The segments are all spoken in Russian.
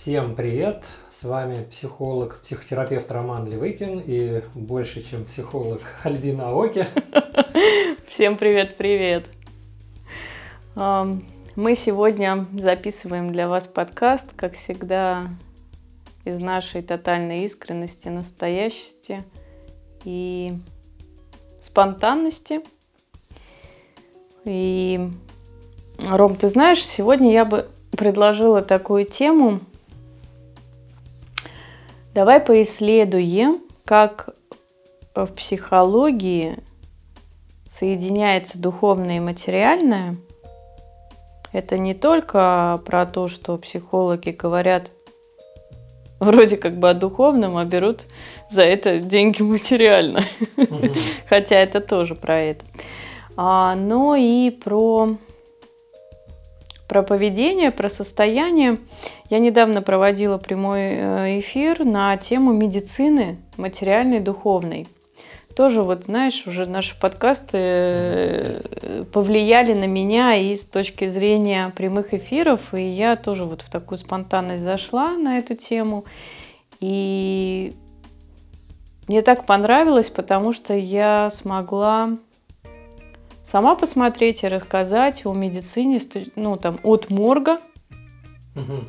Всем привет! С вами психолог, психотерапевт Роман Левыкин и больше, чем психолог Альбина Оки. Всем привет-привет! Мы сегодня записываем для вас подкаст, как всегда, из нашей тотальной искренности, настоящести и спонтанности. И, Ром, ты знаешь, сегодня я бы предложила такую тему. Давай поисследуем, как в психологии соединяется духовное и материальное. Это не только про то, что психологи говорят вроде как бы о духовном, а берут за это деньги материально. Угу. Хотя это тоже про это. А, но и про про поведение, про состояние. Я недавно проводила прямой э, эфир на тему медицины материальной, духовной. Тоже вот, знаешь, уже наши подкасты э, повлияли на меня и с точки зрения прямых эфиров, и я тоже вот в такую спонтанность зашла на эту тему. И мне так понравилось, потому что я смогла сама посмотреть и рассказать о медицине, ну, там, от морга,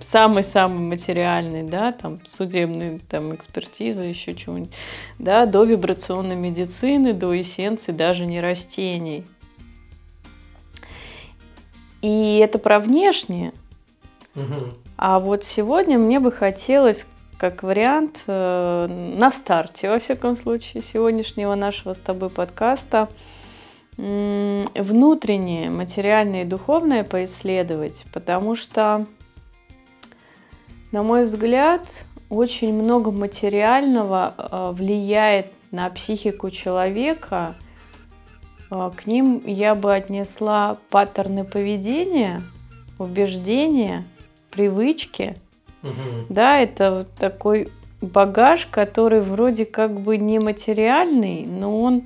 самый-самый материальный, да, там, судебный, там, экспертиза, еще чего-нибудь, да, до вибрационной медицины, до эссенции даже не растений. И это про внешнее. Угу. А вот сегодня мне бы хотелось как вариант э, на старте, во всяком случае, сегодняшнего нашего с тобой подкаста – внутреннее, материальное и духовное поисследовать, потому что, на мой взгляд, очень много материального э, влияет на психику человека. Э, к ним я бы отнесла паттерны поведения, убеждения, привычки. Угу. Да, это вот такой багаж, который вроде как бы не материальный, но он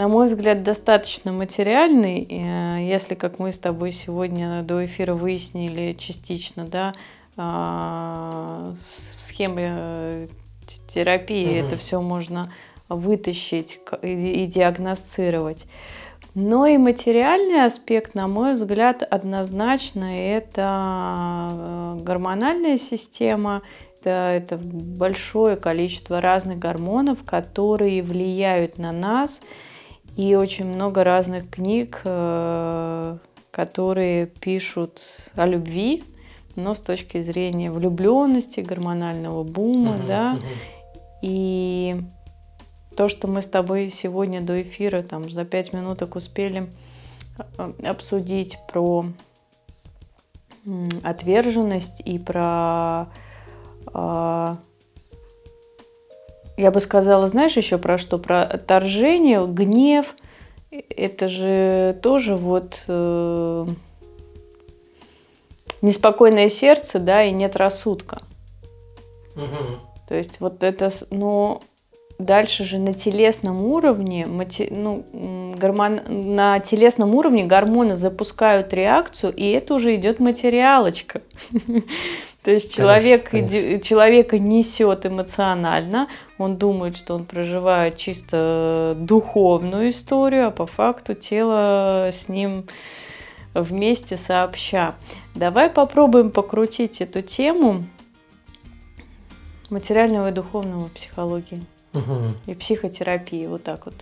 на мой взгляд, достаточно материальный, э, если, как мы с тобой сегодня до эфира выяснили частично, да, а, в схеме э, терапии угу. это все можно вытащить и диагностировать. Но и материальный аспект, на мой взгляд, однозначно это э, гормональная система, это, это большое количество разных гормонов, которые влияют на нас – и очень много разных книг, э, которые пишут о любви, но с точки зрения влюбленности, гормонального бума, uh-huh, да. И то, что мы с тобой сегодня до эфира там за пять минуток успели э, обсудить про отверженность и про а, я бы сказала, знаешь, еще про что? Про отторжение, гнев. Это же тоже вот э, неспокойное сердце, да, и нет рассудка. Угу. То есть вот это, ну, дальше же на телесном уровне, ну, гормон, на телесном уровне гормоны запускают реакцию, и это уже идет материалочка. То есть человек, конечно, конечно. человека несет эмоционально, он думает, что он проживает чисто духовную историю, а по факту тело с ним вместе сообща. Давай попробуем покрутить эту тему материального и духовного психологии угу. и психотерапии, вот так вот.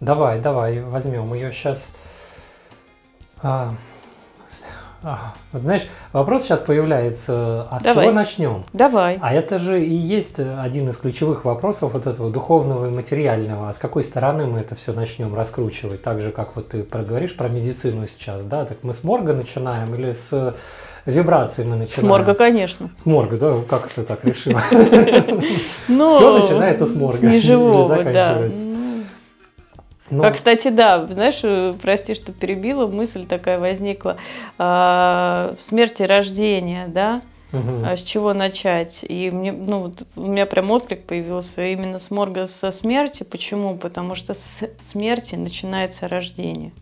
Давай, давай, возьмем ее сейчас. А, вот знаешь, вопрос сейчас появляется, а Давай. с чего начнем? Давай. А это же и есть один из ключевых вопросов вот этого духовного и материального. А с какой стороны мы это все начнем раскручивать? Так же, как вот ты проговоришь про медицину сейчас, да? Так мы с морга начинаем или с вибрации мы начинаем? С морга, конечно. С морга, да? Как ты так решила? Ну, все начинается с морга. С неживого, да. Ну... А, кстати, да, знаешь, э, прости, что перебила, мысль такая возникла. А, в смерти рождения, да, угу. а с чего начать? И мне, ну, вот у меня прям отклик появился именно с морга со смерти. Почему? Потому что с смерти начинается рождение.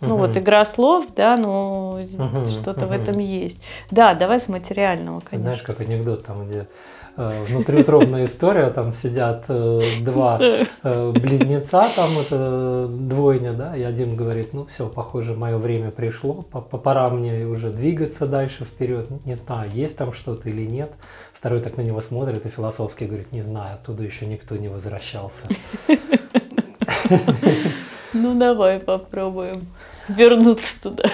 Ну вот игра слов, да, ну что-то в этом есть. Да, давай с материального, конечно. Знаешь, как анекдот там, где внутриутробная история, там сидят э, два э, близнеца, там это двойня, да, и один говорит, ну все, похоже, мое время пришло, пора мне уже двигаться дальше вперед, не знаю, есть там что-то или нет. Второй так на него смотрит и философски говорит, не знаю, оттуда еще никто не возвращался. Ну давай попробуем вернуться туда.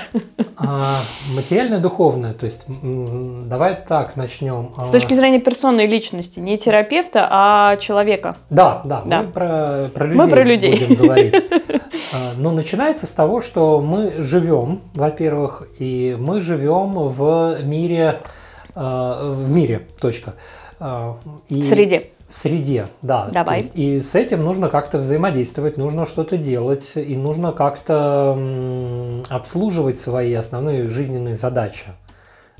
А, материальное, духовное, то есть давай так начнем. С точки зрения персоны и личности, не терапевта, а человека. Да, да, да. мы про, про людей, мы про людей будем говорить. А, но начинается с того, что мы живем, во-первых, и мы живем в мире, а, в мире, точка. И, Среде в среде, да. Давай. есть, и с этим нужно как-то взаимодействовать, нужно что-то делать, и нужно как-то обслуживать свои основные жизненные задачи.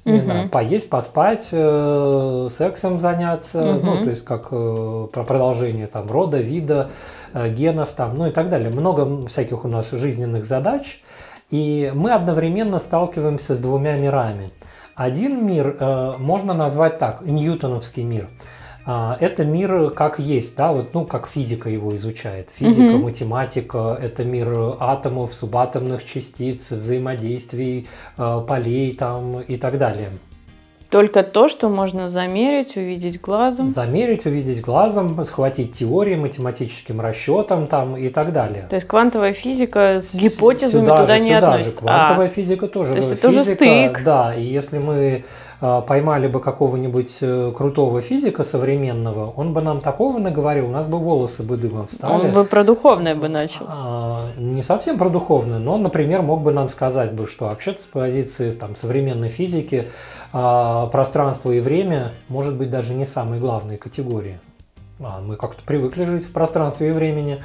Не угу. знаю, поесть, поспать, э, сексом заняться, угу. ну, то есть как э, про продолжение там рода, вида, э, генов там, ну и так далее. Много всяких у нас жизненных задач, и мы одновременно сталкиваемся с двумя мирами. Один мир э, можно назвать так, ньютоновский мир – это мир как есть, да, вот, ну, как физика его изучает. Физика, угу. математика, это мир атомов, субатомных частиц, взаимодействий, э, полей там и так далее. Только то, что можно замерить, увидеть глазом. Замерить, увидеть глазом, схватить теории математическим расчетом там и так далее. То есть квантовая физика с гипотезами сюда туда же, не сюда относится. Же. Квантовая а, физика тоже. То есть это физика, тоже стык. Да, и если мы а, поймали бы какого-нибудь э, крутого физика современного, он бы нам такого наговорил, у нас бы волосы бы дымом встали. Он бы про духовное бы начал. А, не совсем про духовное, но, например, мог бы нам сказать бы, что вообще-то с позиции там, современной физики а, пространство и время может быть даже не самой главной категории. А мы как-то привыкли жить в пространстве и времени.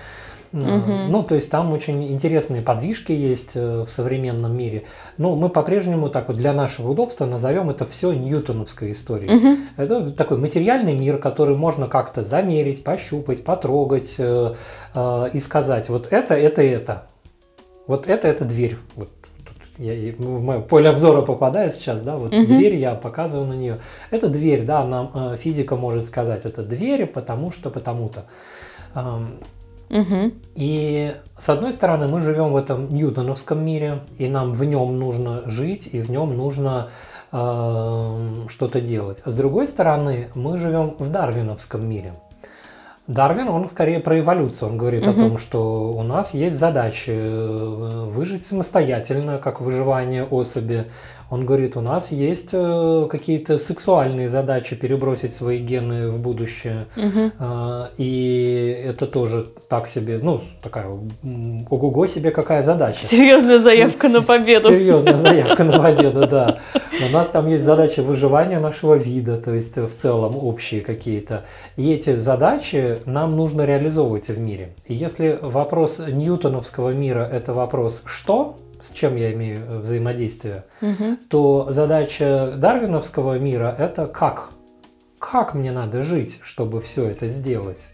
Угу. Ну, то есть там очень интересные подвижки есть э, в современном мире. Но мы по-прежнему так вот для нашего удобства назовем это все ньютоновской историей. Это такой материальный мир, который можно как-то замерить, пощупать, потрогать э, э, и сказать, вот это, это, это. Вот это, это дверь. Вот я, в мое поле обзора попадает сейчас, да, вот угу. дверь, я показываю на нее. Это дверь, да, нам э, физика может сказать, это дверь, потому что, потому-то. Угу. И с одной стороны, мы живем в этом ньютоновском мире, и нам в нем нужно жить, и в нем нужно э, что-то делать. А с другой стороны, мы живем в дарвиновском мире. Дарвин, он скорее про эволюцию. Он говорит угу. о том, что у нас есть задачи э, выжить самостоятельно, как выживание особи. Он говорит, у нас есть э, какие-то сексуальные задачи перебросить свои гены в будущее. Угу. И это тоже так себе, ну, такая, ого-го себе какая задача. Серьезная заявка на победу. Серьезная заявка на победу, да. У нас там есть задачи выживания нашего вида, то есть в целом общие какие-то. И эти задачи нам нужно реализовывать в мире. И если вопрос ньютоновского мира – это вопрос «что?», с чем я имею э, взаимодействие, угу. то задача дарвиновского мира это как? Как мне надо жить, чтобы все это сделать?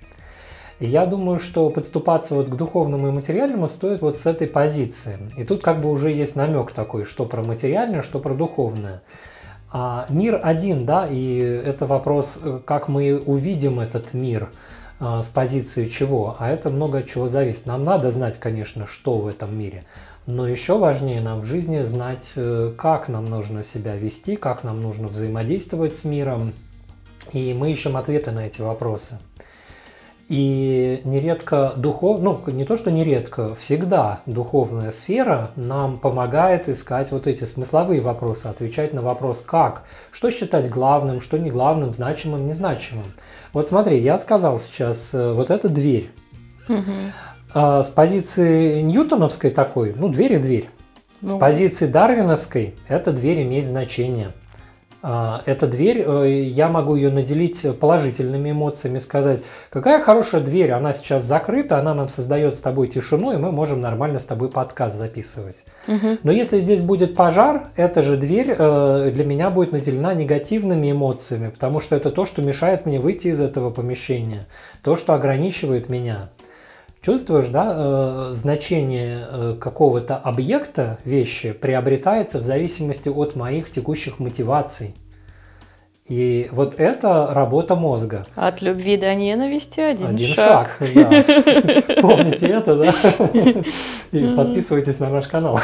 И я думаю, что подступаться вот к духовному и материальному стоит вот с этой позиции. И тут как бы уже есть намек такой, что про материальное, что про духовное. А мир один, да, и это вопрос, э, как мы увидим этот мир а, с позиции чего, а это много от чего зависит. Нам надо знать, конечно, что в этом мире, но еще важнее нам в жизни знать, э, как нам нужно себя вести, как нам нужно взаимодействовать с миром. И мы ищем ответы на эти вопросы. И нередко духов, ну не то что нередко, всегда духовная сфера нам помогает искать вот эти смысловые вопросы, отвечать на вопрос как, что считать главным, что не главным, значимым, незначимым. Вот смотри, я сказал сейчас, э, вот эта дверь. Угу. А с позиции ньютоновской такой, ну, дверь и дверь. Ну. С позиции дарвиновской эта дверь имеет значение. А, эта дверь, э, я могу ее наделить положительными эмоциями, сказать, какая хорошая дверь, она сейчас закрыта, она нам создает с тобой тишину, и мы можем нормально с тобой подкаст записывать. Угу. Но если здесь будет пожар, эта же дверь э, для меня будет наделена негативными эмоциями, потому что это то, что мешает мне выйти из этого помещения, то, что ограничивает меня. Чувствуешь, да, э, значение э, какого-то объекта, вещи приобретается в зависимости от моих текущих мотиваций. И вот это работа мозга. От любви до ненависти один, Один шаг. шаг, да. Помните это, да? И подписывайтесь на наш канал.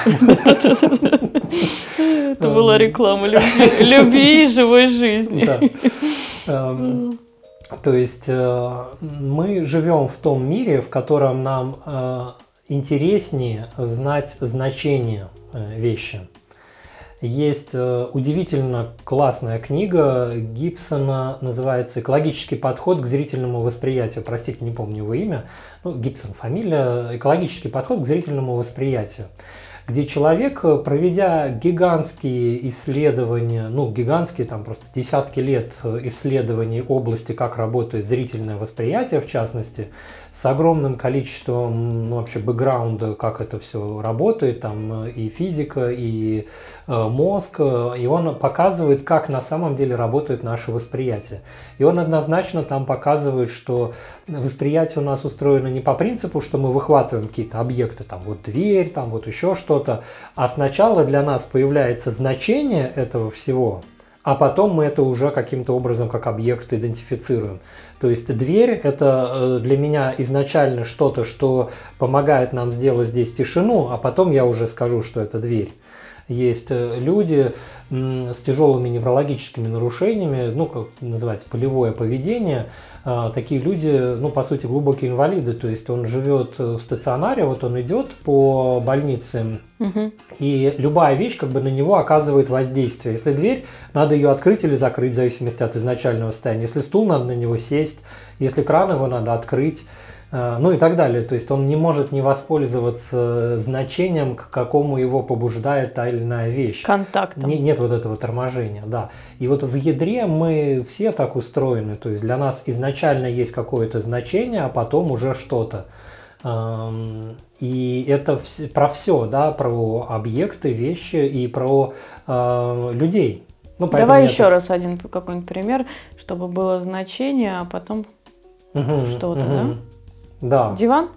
Это была реклама любви, любви и живой жизни. То есть э, мы живем в том мире, в котором нам э, интереснее знать значение э, вещи. Есть удивительно классная книга Гибсона, называется «Экологический подход к зрительному восприятию». Простите, не помню его имя. Ну, Гибсон фамилия. «Экологический подход к зрительному восприятию» где человек, э, проведя гигантские исследования, ну, гигантские, там просто десятки лет э, исследований области, как работает зрительное восприятие, в частности, с огромным количеством, ну, вообще, бэкграунда, как это все работает, там э, и физика, и мозг, и он показывает, как на самом деле работает наше восприятие. И он однозначно там показывает, что восприятие у нас устроено не по принципу, что мы выхватываем какие-то объекты, там вот дверь, там вот еще что что-то, а сначала для нас появляется значение этого всего, а потом мы это уже каким-то образом как объект идентифицируем. То есть дверь – это э, для меня изначально что-то, что помогает нам сделать здесь тишину, а потом я уже скажу, что это дверь. Есть э, люди с тяжелыми неврологическими нарушениями, ну, как называется, полевое поведение. А, такие люди, ну, по сути, глубокие инвалиды. То есть он живет в стационаре, вот он идет по больнице, угу. и любая вещь как бы на него оказывает воздействие. Если дверь, надо ее открыть или закрыть, в зависимости от изначального состояния. Если стул, надо на него сесть. Если кран, его надо открыть. Э, ну и так далее. То есть он не может не воспользоваться значением, к какому его побуждает та или иная вещь. Контактом. Не, нет вот этого торможения, да. И вот в ядре мы все так устроены. То есть для нас изначально есть какое-то значение, а потом уже что-то. И это про все, да, про объекты, вещи и про э, людей. Ну, Давай еще раз один какой-нибудь пример, чтобы было значение, а потом угу, что-то, угу. да? Да. Диван?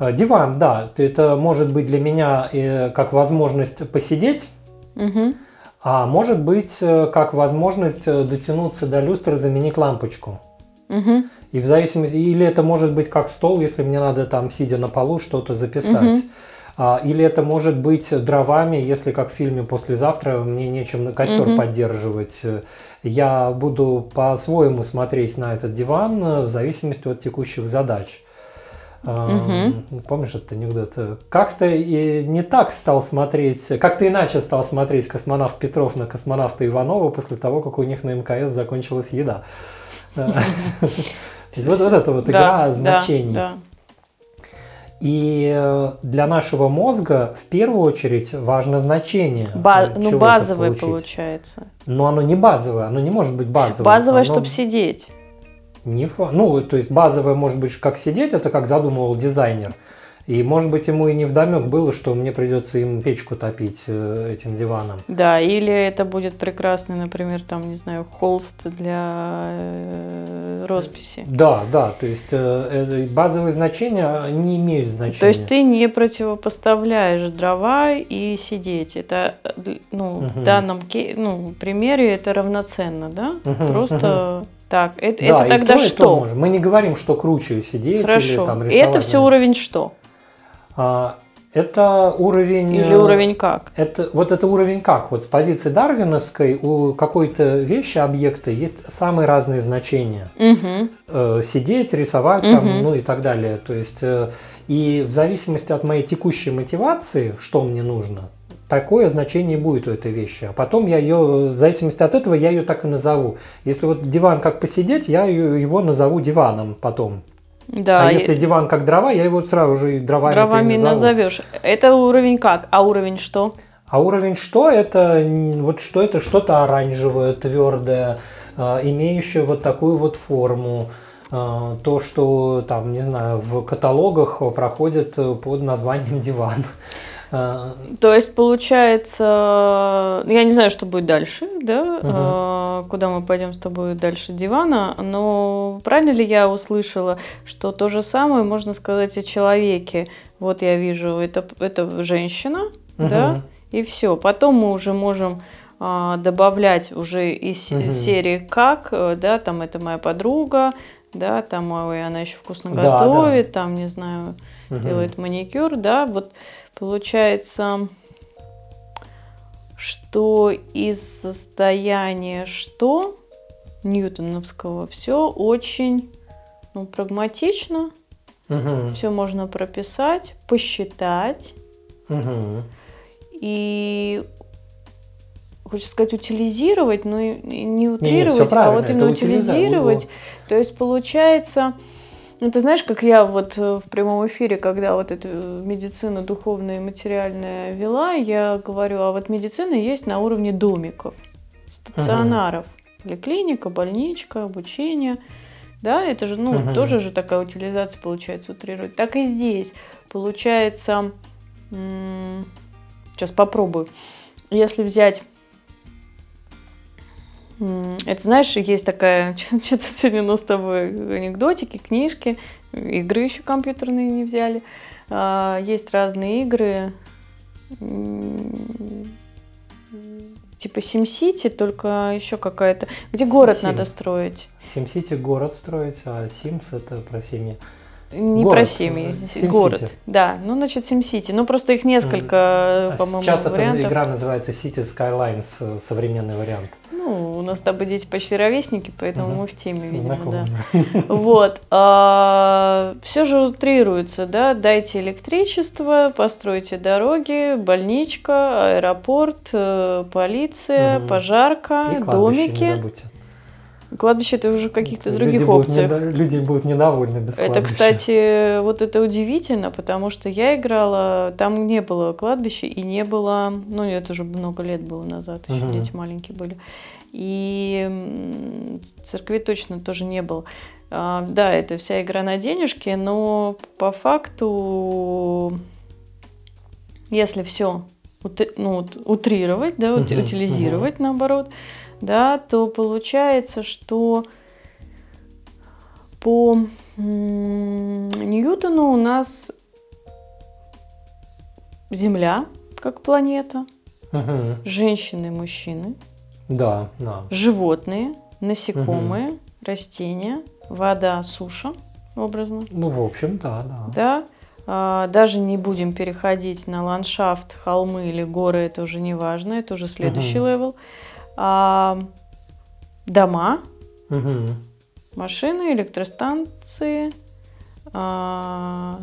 Э, диван, да. Это может быть для меня э, как возможность посидеть, угу. а может быть э, как возможность дотянуться до люстры, заменить лампочку. Угу. И в зависимости, или это может быть как стол, если мне надо там, сидя на полу, что-то записать. Угу. А, или это может быть дровами, если как в фильме «Послезавтра» мне нечем костер угу. поддерживать. Я буду по-своему смотреть на этот диван в зависимости от текущих задач. Угу. Помнишь этот анекдот? Как-то и не так стал смотреть, как-то иначе стал смотреть космонавт Петров на космонавта Иванова после того, как у них на МКС закончилась еда. То есть вот это вот игра значений. И э, для нашего мозга в первую очередь важно значение. Ба- ну, базовое получить. получается. Но оно не базовое, оно не может быть базовым. Базовое, оно... чтобы сидеть. Не фа... Ну, то есть базовое может быть как сидеть, это как задумывал дизайнер. И, может быть, ему и не вдомек было, что мне придется им печку топить э, этим диваном. Да, или это будет прекрасный, например, там, не знаю, холст для э, росписи. Да, да, то есть э, базовые значения не имеют значения. То есть ты не противопоставляешь дрова и сидеть. Это, ну, угу. в данном ну, примере это равноценно, да? Угу, Просто... Угу. Так, это, да, это тогда то, что? То можем. Мы не говорим, что круче сидеть Хорошо. или там рисовать. Это все уровень что? А, это уровень... Или э, уровень как? Это, вот это уровень как. Вот с позиции дарвиновской у какой-то вещи, объекта есть самые разные значения. Угу. Сидеть, рисовать угу. там, ну и так далее. То есть, э, и в зависимости от моей текущей мотивации, что мне нужно, такое значение будет у этой вещи. А потом я ее, в зависимости от этого, я ее так и назову. Если вот диван как посидеть, я его назову диваном потом. Да. А если диван как дрова, я его сразу же дровами Дровами назовешь. Это уровень как? А уровень что? А уровень что? Это вот что это что-то оранжевое, твердое, а, имеющее вот такую вот форму. А, то, что там, не знаю, в каталогах проходит под названием диван. А, То есть, получается, я не знаю, что будет дальше, да, а, куда мы пойдем с тобой дальше дивана, но правильно ли я услышала, что то же самое можно сказать о человеке? Вот я вижу, это, это женщина, да, мгм. и все. Потом мы уже можем а, добавлять уже из Мгм. серии как, э, да, там это моя подруга, да, там ой, она еще вкусно Да, да. готовит, там, не знаю, Мгм. делает маникюр, да, вот получается, что из состояния что ньютоновского все очень ну, прагматично, Мгм. все можно прописать, посчитать Мгм. и хочется сказать утилизировать, но не утрировать, всё а правильно, вот именно утилизировать. То есть получается, ну ты знаешь, как я вот э, в прямом эфире, когда вот эту медицину духовную и материальную вела, я говорю, а вот медицина есть на уровне домиков, стационаров, поликлиника, больничка, обучение. Да, это же, ну, Мгм. тоже же такая утилизация получается утрировать. Так и здесь. Получается, сейчас попробую. Если взять М, Это, знаешь, есть такая, что-то сегодня у нас с тобой анекдотики, книжки, игры еще компьютерные не взяли. А, Есть разные игры, типа SimCity, только еще какая-то, где город Сим. надо строить. SimCity город строить, а Sims это про семьи. Не Город, про семьи, SimCity. город. Да, ну, значит, SimCity. Ну, просто их несколько, А по-моему, Сейчас эта вариантов. игра называется City Skylines, э, современный вариант. Ну, у нас с тобой дети почти ровесники, поэтому Мгм. мы в теме, видимо, да. Знакомо. Вот. все же утрируется, да, дайте электричество, постройте дороги, больничка, аэропорт, э, полиция, Мгм. пожарка, И кладбище не домики. забудьте. Кладбище это уже каких-то других люди будут, опциях. недо- люди будут недовольны без Это, кладбища. кстати, вот это удивительно, потому что я играла, там не было кладбища и не было, ну это уже много лет было назад, еще Мгм. дети маленькие были. И церкви точно тоже не было. А, да, это вся игра на денежки, но по факту, если все ну, утрировать, да, Мгм, утилизировать наоборот, да, то получается, что по Ньютону у нас Земля как планета, Мгм. женщины и мужчины, Да, да. животные, насекомые, растения, вода, суша, образно. Ну, в общем, да, да. Да, А, даже не будем переходить на ландшафт, холмы или горы, это уже не важно, это уже следующий Мгм. level. А, дома, Мгм. машины, электростанции, а,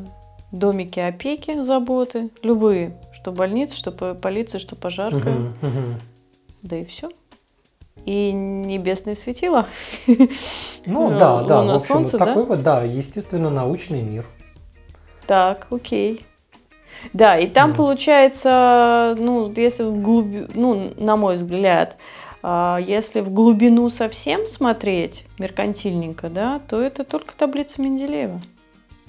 домики опеки, заботы, любые, что больница, что по- полиция, что пожарка, мгм. да и все. И небесные светила. Ну, да, да, в общем, Солнце, да? такой вот, да, естественно, научный мир. Так, окей. Да, и там Мгм. получается, ну, если в глубину, ну, на мой взгляд, если в глубину совсем смотреть, меркантильненько, да, то это только таблица Менделеева.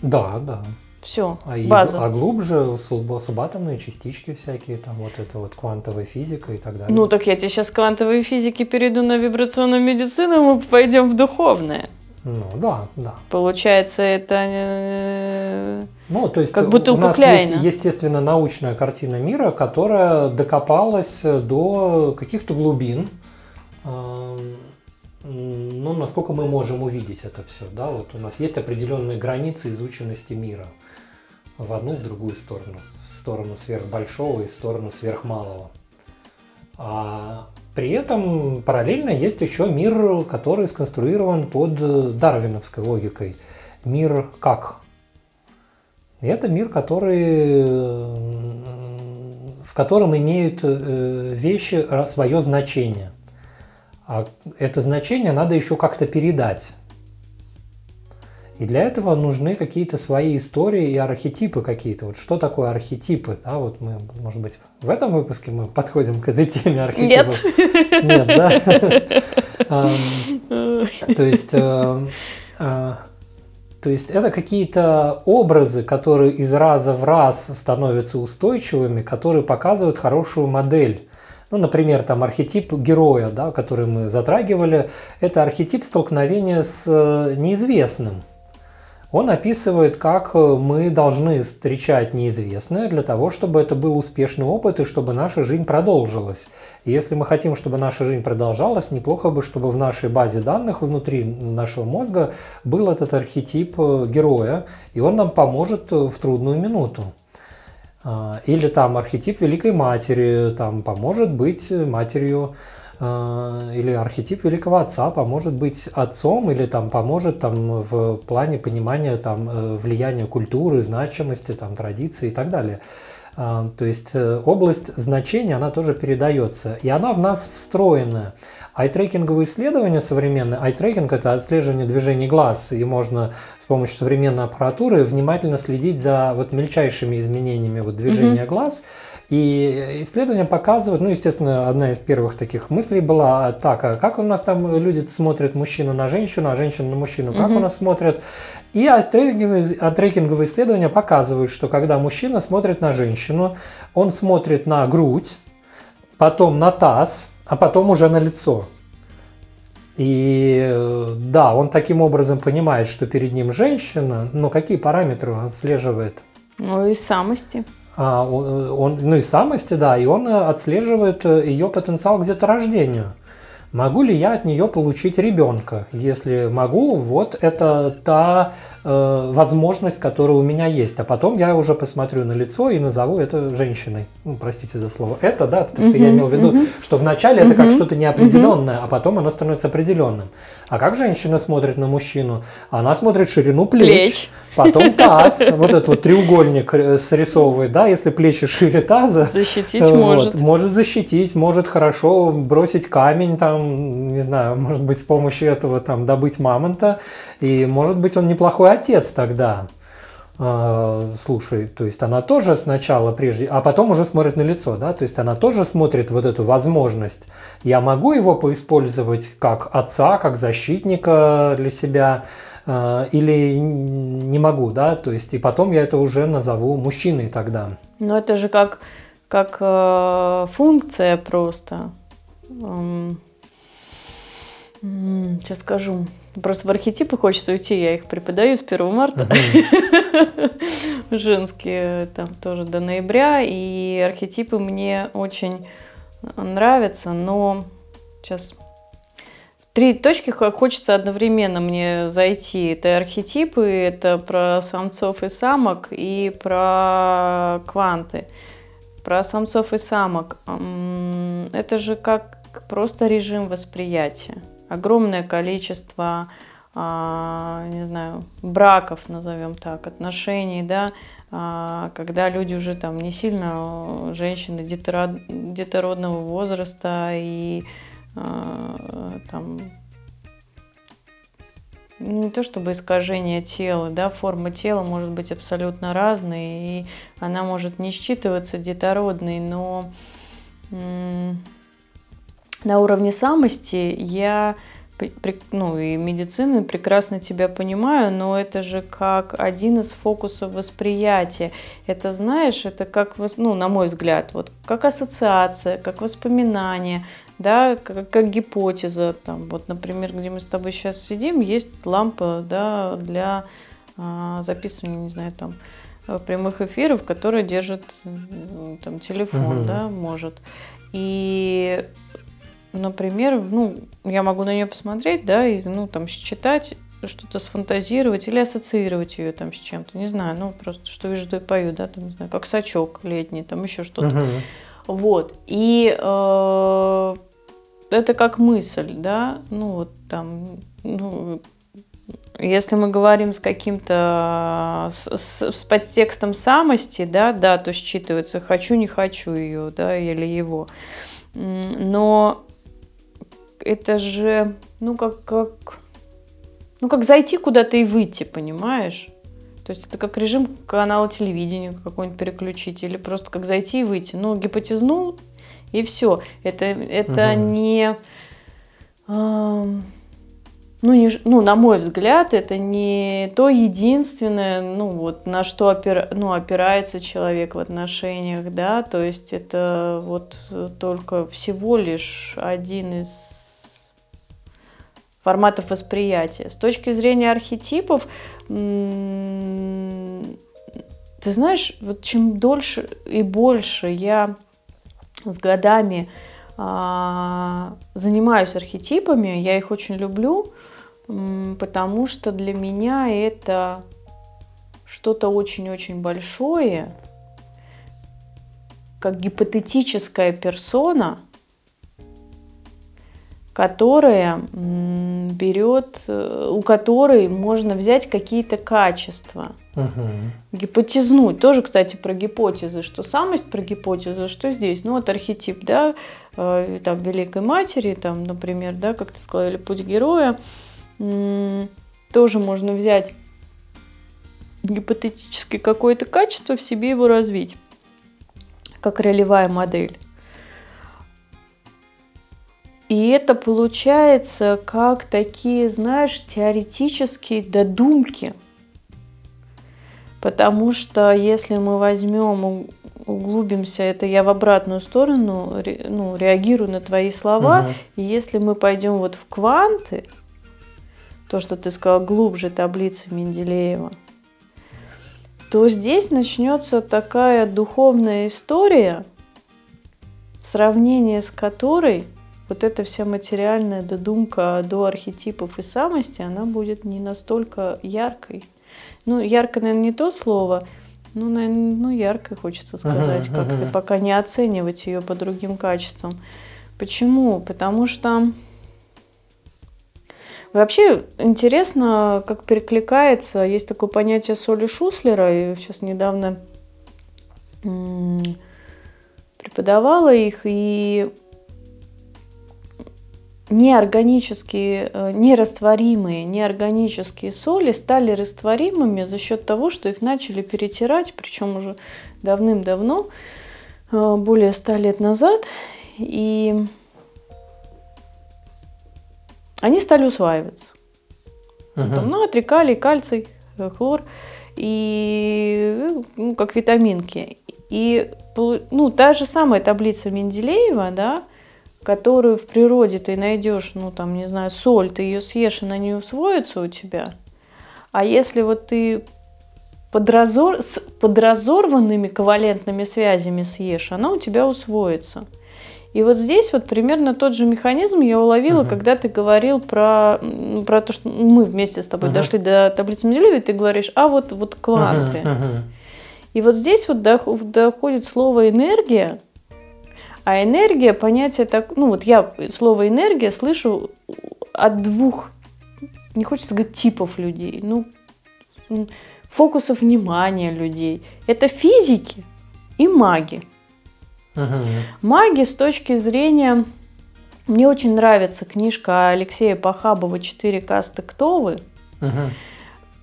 Да, да. Все, А, и- база. а глубже суб- субатомные частички всякие, там вот это вот квантовая физика и так далее. Ну, так я тебе сейчас квантовой физики перейду на вибрационную медицину, мы пойдем в духовное. Ну, да, да. Получается, это... э, Ну, то есть Как будто у у нас есть, естественно, научная картина мира, которая докопалась до каких-то глубин. Ну, насколько мы можем увидеть это все, да, вот у нас есть определенные границы изученности мира в одну, в другую сторону, в сторону сверхбольшого и в сторону сверхмалого. А при этом параллельно есть еще мир, который сконструирован под э, дарвиновской логикой. Мир как? И это мир, который, э, в котором имеют э, вещи свое значение. А это значение надо еще как-то передать. И для этого нужны какие-то свои истории и архетипы какие-то. Вот что такое архетипы? Да, вот мы, может быть, в этом выпуске мы подходим к этой теме архетипов. Нет, да? Ам, То есть, э, э, То есть это какие-то образы, которые из раза в раз становятся устойчивыми, которые показывают хорошую модель. Ну, например, там архетип героя, да, который мы затрагивали, это архетип столкновения с э, неизвестным. Он описывает, как э, мы должны встречать неизвестное для того, чтобы это был успешный опыт и чтобы наша жизнь продолжилась. И если мы хотим, чтобы наша жизнь продолжалась, неплохо бы, чтобы в нашей базе данных внутри нашего мозга был этот архетип э, героя, и он нам поможет в трудную минуту. А, или там архетип Великой Матери там поможет быть матерью, а, или архетип Великого Отца поможет быть отцом, или там поможет там в плане понимания там э, влияния культуры, значимости, там традиций и так далее. А, то есть э, область значения, она тоже передается, и она в нас встроена. Айтрекинговые исследования современные, айтрекинг – это отслеживание движений глаз, и можно с помощью современной аппаратуры внимательно следить за вот мельчайшими изменениями вот движения mm-hmm. глаз. И исследования показывают, ну, естественно, одна из первых таких мыслей была так, а как у нас там люди смотрят мужчину на женщину, а женщину на мужчину, как mm-hmm. у нас смотрят. И айтрекинговые исследования показывают, что когда мужчина смотрит на женщину, он смотрит на грудь, потом на таз, а потом уже на лицо. И да, он таким образом понимает, что перед ним женщина, но какие параметры он отслеживает? Ну и самости. А, он, он, ну и самости, да, и он отслеживает ее потенциал к деторождению. Могу ли я от нее получить ребенка? Если могу, вот это та э, возможность, которая у меня есть. А потом я уже посмотрю на лицо и назову это женщиной. Ну, простите за слово. Это, да, потому что я имел в виду, что вначале это как что-то неопределенное, а потом оно становится определенным. А как женщина смотрит на мужчину? Она смотрит ширину плеч. плеч. Потом таз, вот этот вот треугольник э, срисовывает, да, если плечи шире таза. Защитить вот, может. Может защитить, может хорошо бросить камень, там, не знаю, может быть, с помощью этого там добыть мамонта. И может быть, он неплохой отец тогда. А, слушай, то есть она тоже сначала прежде, а потом уже смотрит на лицо, да, то есть она тоже смотрит вот эту возможность. Я могу его поиспользовать как отца, как защитника для себя, а, или не могу, да, то есть и потом я это уже назову мужчиной тогда. Ну это же как, как э, функция просто. Сейчас скажу. Просто в архетипы хочется уйти, я их преподаю с 1 марта. Женские там тоже до ноября. И архетипы мне очень нравятся, но сейчас три точки хочется одновременно мне зайти. Это архетипы, это про самцов и самок и про кванты. Про самцов и самок. Это же как просто режим восприятия. Огромное количество, а, не знаю, браков, назовем так, отношений, да, а, когда люди уже там не сильно женщины детородного возраста и а, там не то чтобы искажение тела, да, форма тела может быть абсолютно разной, и она может не считываться детородной, но на уровне самости я ну и медицины прекрасно тебя понимаю, но это же как один из фокусов восприятия. Это, знаешь, это как, ну, на мой взгляд, вот как ассоциация, как воспоминание, да, как, как гипотеза, там, вот, например, где мы с тобой сейчас сидим, есть лампа, да, для а, записывания, не знаю, там, прямых эфиров, которая держит там телефон, угу. да, может. И, например, ну, я могу на нее посмотреть, да, и, ну, там, считать, что-то сфантазировать или ассоциировать ее там с чем-то, не знаю, ну, просто что вижу, то и пою, да, там, не знаю, как сачок летний, там еще что-то. Угу. Вот. И э, это как мысль, да, ну вот там, ну, если мы говорим с каким-то, с, с, с подтекстом самости, да, да, то считывается хочу, не хочу ее, да, или его. Но это же, ну, как, как, ну, как зайти куда-то и выйти, понимаешь? То есть это как режим канала телевидения какой-нибудь переключить, или просто как зайти и выйти. Ну, гипотезнул, и все. Это, это угу. не... Э, ну, не, ну, на мой взгляд, это не то единственное, ну, вот, на что опира, ну, опирается человек в отношениях, да, то есть это вот только всего лишь один из форматов восприятия. С точки зрения архетипов, ты знаешь, вот чем дольше и больше я с годами а, занимаюсь архетипами, я их очень люблю, потому что для меня это что-то очень-очень большое, как гипотетическая персона, которая берет, э, у которой можно взять какие-то качества, угу. гипотезнуть. Тоже, кстати, про гипотезы, что самость про гипотезы, что здесь, ну вот архетип, да, э, там Великой Матери, там, например, да, как ты сказала, или Путь героя, тоже можно взять гипотетически какое-то качество, в себе его развить, как ролевая модель. И это получается как такие, знаешь, теоретические додумки. Потому что если мы возьмем, углубимся, это я в обратную сторону ну, реагирую на твои слова, угу. и если мы пойдем вот в кванты, то, что ты сказал, глубже таблицы Менделеева, то здесь начнется такая духовная история, сравнение с которой вот эта вся материальная додумка до архетипов и самости, она будет не настолько яркой. Ну, ярко, наверное, не то слово, ну, наверное, ну, яркой хочется сказать, uh-huh, как-то uh-huh. пока не оценивать ее по другим качествам. Почему? Потому что Вообще интересно, как перекликается. Есть такое понятие соли Шуслера, и сейчас недавно преподавала их, и неорганические, э, нерастворимые неорганические соли стали растворимыми за счет того, что их начали перетирать, причем уже давным-давно, э, более ста лет назад. И они стали усваиваться. Uh-huh. Там натрий, калий, кальций, хлор, и ну, как витаминки. И ну, та же самая таблица Менделеева, да, которую в природе ты найдешь, ну там, не знаю, соль, ты ее съешь, она не усвоится у тебя. А если вот ты подразор... с подразорванными ковалентными связями съешь, она у тебя усвоится. И вот здесь вот примерно тот же механизм я уловила, uh-huh. когда ты говорил про, про то, что мы вместе с тобой uh-huh. дошли до таблицы Менделеева, и ты говоришь, а вот, вот кванты. Uh-huh. Uh-huh. И вот здесь вот доходит слово энергия, а энергия, понятие так, ну вот я слово энергия слышу от двух, не хочется сказать типов людей, ну фокусов внимания людей. Это физики и маги. Угу. Маги с точки зрения... Мне очень нравится книжка Алексея Пахабова «Четыре касты кто вы?». Угу.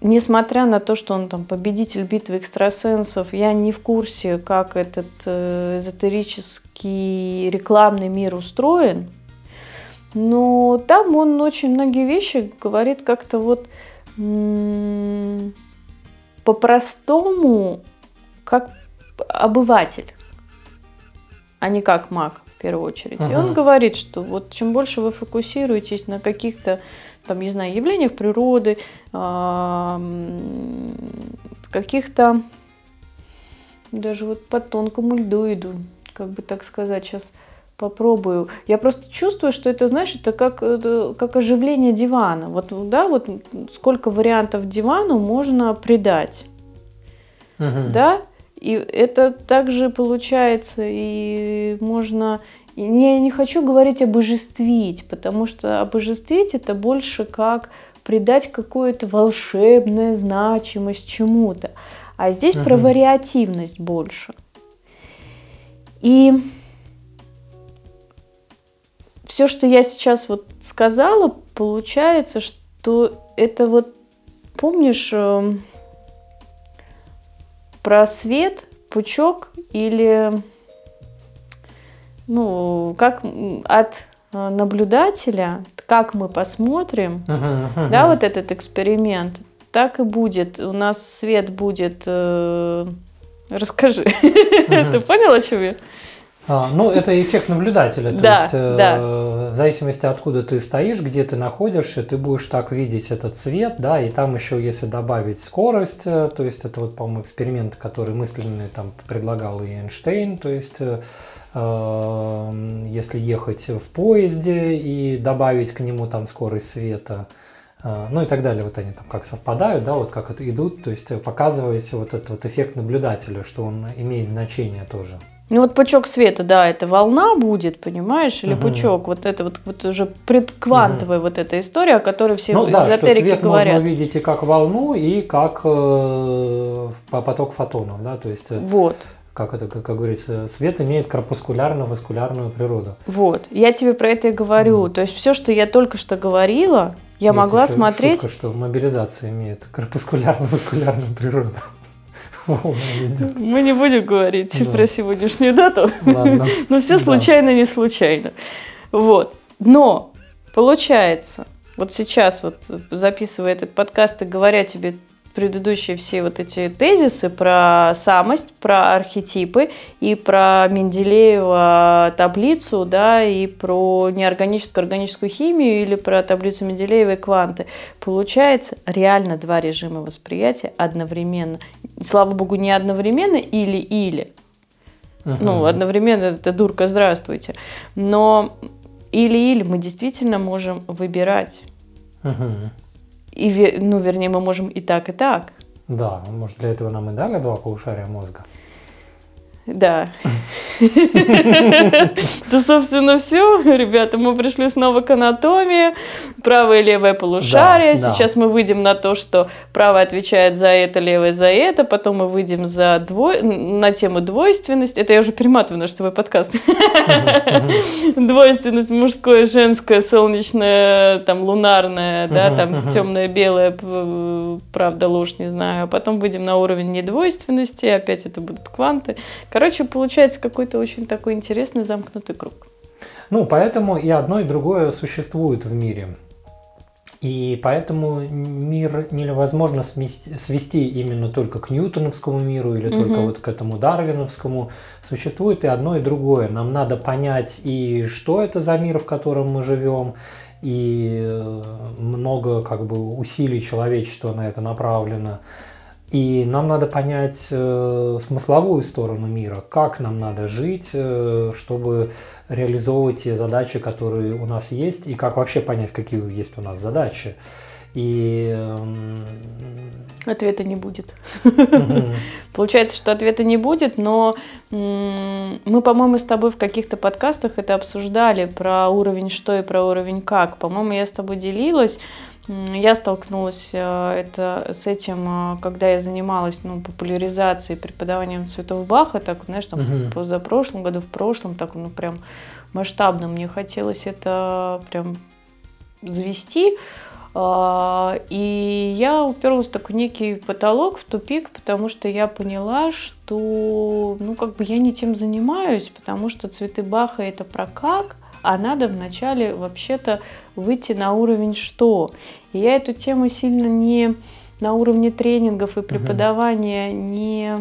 Несмотря на то, что он там победитель битвы экстрасенсов, я не в курсе, как этот э, эзотерический рекламный мир устроен. Но там он очень многие вещи говорит как-то вот по-простому, как обыватель а не как маг в первую очередь. Ага. И он говорит, что вот чем больше вы фокусируетесь на каких-то там, не знаю, явлениях природы, каких-то даже вот по тонкому льду иду, как бы так сказать, сейчас попробую. Я просто чувствую, что это, знаешь, это как, как оживление дивана. Вот, да, вот сколько вариантов дивану можно придать. Uh-huh. Да? И это также получается, и можно... Я не хочу говорить обожествить, потому что обожествить это больше как придать какую-то волшебную значимость чему-то. А здесь uh-huh. про вариативность больше. И все, что я сейчас вот сказала, получается, что это вот, помнишь, эм, про свет, пучок или ну, как от э, наблюдателя, как мы посмотрим, да, вот этот эксперимент, так и будет. У нас свет будет... э, Расскажи. Ты понял, о чем я? А, ну, это эффект наблюдателя. То Да, есть, э, да. в зависимости откуда ты стоишь, где ты находишься, ты будешь так видеть этот цвет, да, и там еще, если добавить скорость, э, то есть это вот, по-моему, эксперимент, который мысленный там предлагал и Эйнштейн, то есть э, если ехать в поезде и добавить к нему там скорость света, э, ну и так далее, вот они там как совпадают, да, вот как это идут, то есть э, показываете вот этот вот эффект наблюдателя, что он имеет значение тоже. Ну вот пучок света, да, это волна будет, понимаешь, или Мгм. пучок, вот это вот, вот уже предквантовая вот эта история, о которой все ну да, что свет говорят. можно увидеть и как волну, и как э, по- поток фотонов, да, то есть, э, Вот, как это, как, как говорится, свет имеет корпускулярно-васкулярную природу. вот. Я тебе про это и говорю. То есть все, что я только что говорила, я Есть могла еще смотреть. Шутка, что мобилизация имеет корпускулярно-васкулярную природу. Мы не будем говорить Да. про сегодняшнюю дату. Ладно. Но все Да. случайно, не случайно. Вот. Но получается, вот сейчас вот записывая этот подкаст и говоря тебе предыдущие все вот эти тезисы про самость, про архетипы и про Менделеева таблицу, да, и про неорганическую органическую химию или про таблицу Менделеева и кванты. Получается реально два режима восприятия одновременно. И, слава богу, не одновременно или-или, ну, Мгм. одновременно это дурка, здравствуйте. Но или-или мы действительно можем выбирать. Мгм. И, ну, вернее, мы можем и так, и так. Да, может для этого нам и дали два полушария мозга. Да. Да, собственно, все. Ребята, мы пришли снова к анатомии. Правое и левое полушарие. Да, да. Сейчас мы выйдем на то, что правое отвечает за это, левое за это. Потом мы выйдем за дво... на тему двойственность. Это я уже перематываю наш с тобой подкаст. Двойственность мужское, женское, солнечное, там лунарное, да, там темное, белое, правда, ложь, не знаю. А потом выйдем на уровень недвойственности, опять это будут кванты. Короче, получается какой-то очень такой интересный замкнутый круг. Ну, поэтому и одно, и другое существует в мире. И поэтому мир невозможно свести именно только к ньютоновскому миру или только Мгм. вот к этому дарвиновскому. Существует и одно, и другое. Нам надо понять и что это за мир, в котором мы живем, и э, много как бы усилий человечества на это направлено. И нам надо понять э, смысловую сторону мира, как нам надо жить, э, чтобы реализовывать те задачи, которые у нас есть, и как вообще понять, какие есть у нас задачи. И эм, Ответа не будет. Получается, что ответа не будет, но мы, по-моему, с тобой в каких-то подкастах это обсуждали про уровень что и про уровень как. По-моему, я с тобой делилась. Я столкнулась э, это, с этим, э, когда я занималась ну, популяризацией, преподаванием цветов Баха, так, знаешь, там, в позапрошлом году, в прошлом, так, ну, прям масштабно мне хотелось это прям завести. А, И я уперлась в такой некий потолок, в тупик, потому что я поняла, что ну как бы я не тем занимаюсь, потому что цветы Баха это про как, а надо вначале вообще-то выйти на уровень что. И я эту тему сильно не на уровне тренингов и преподавания не,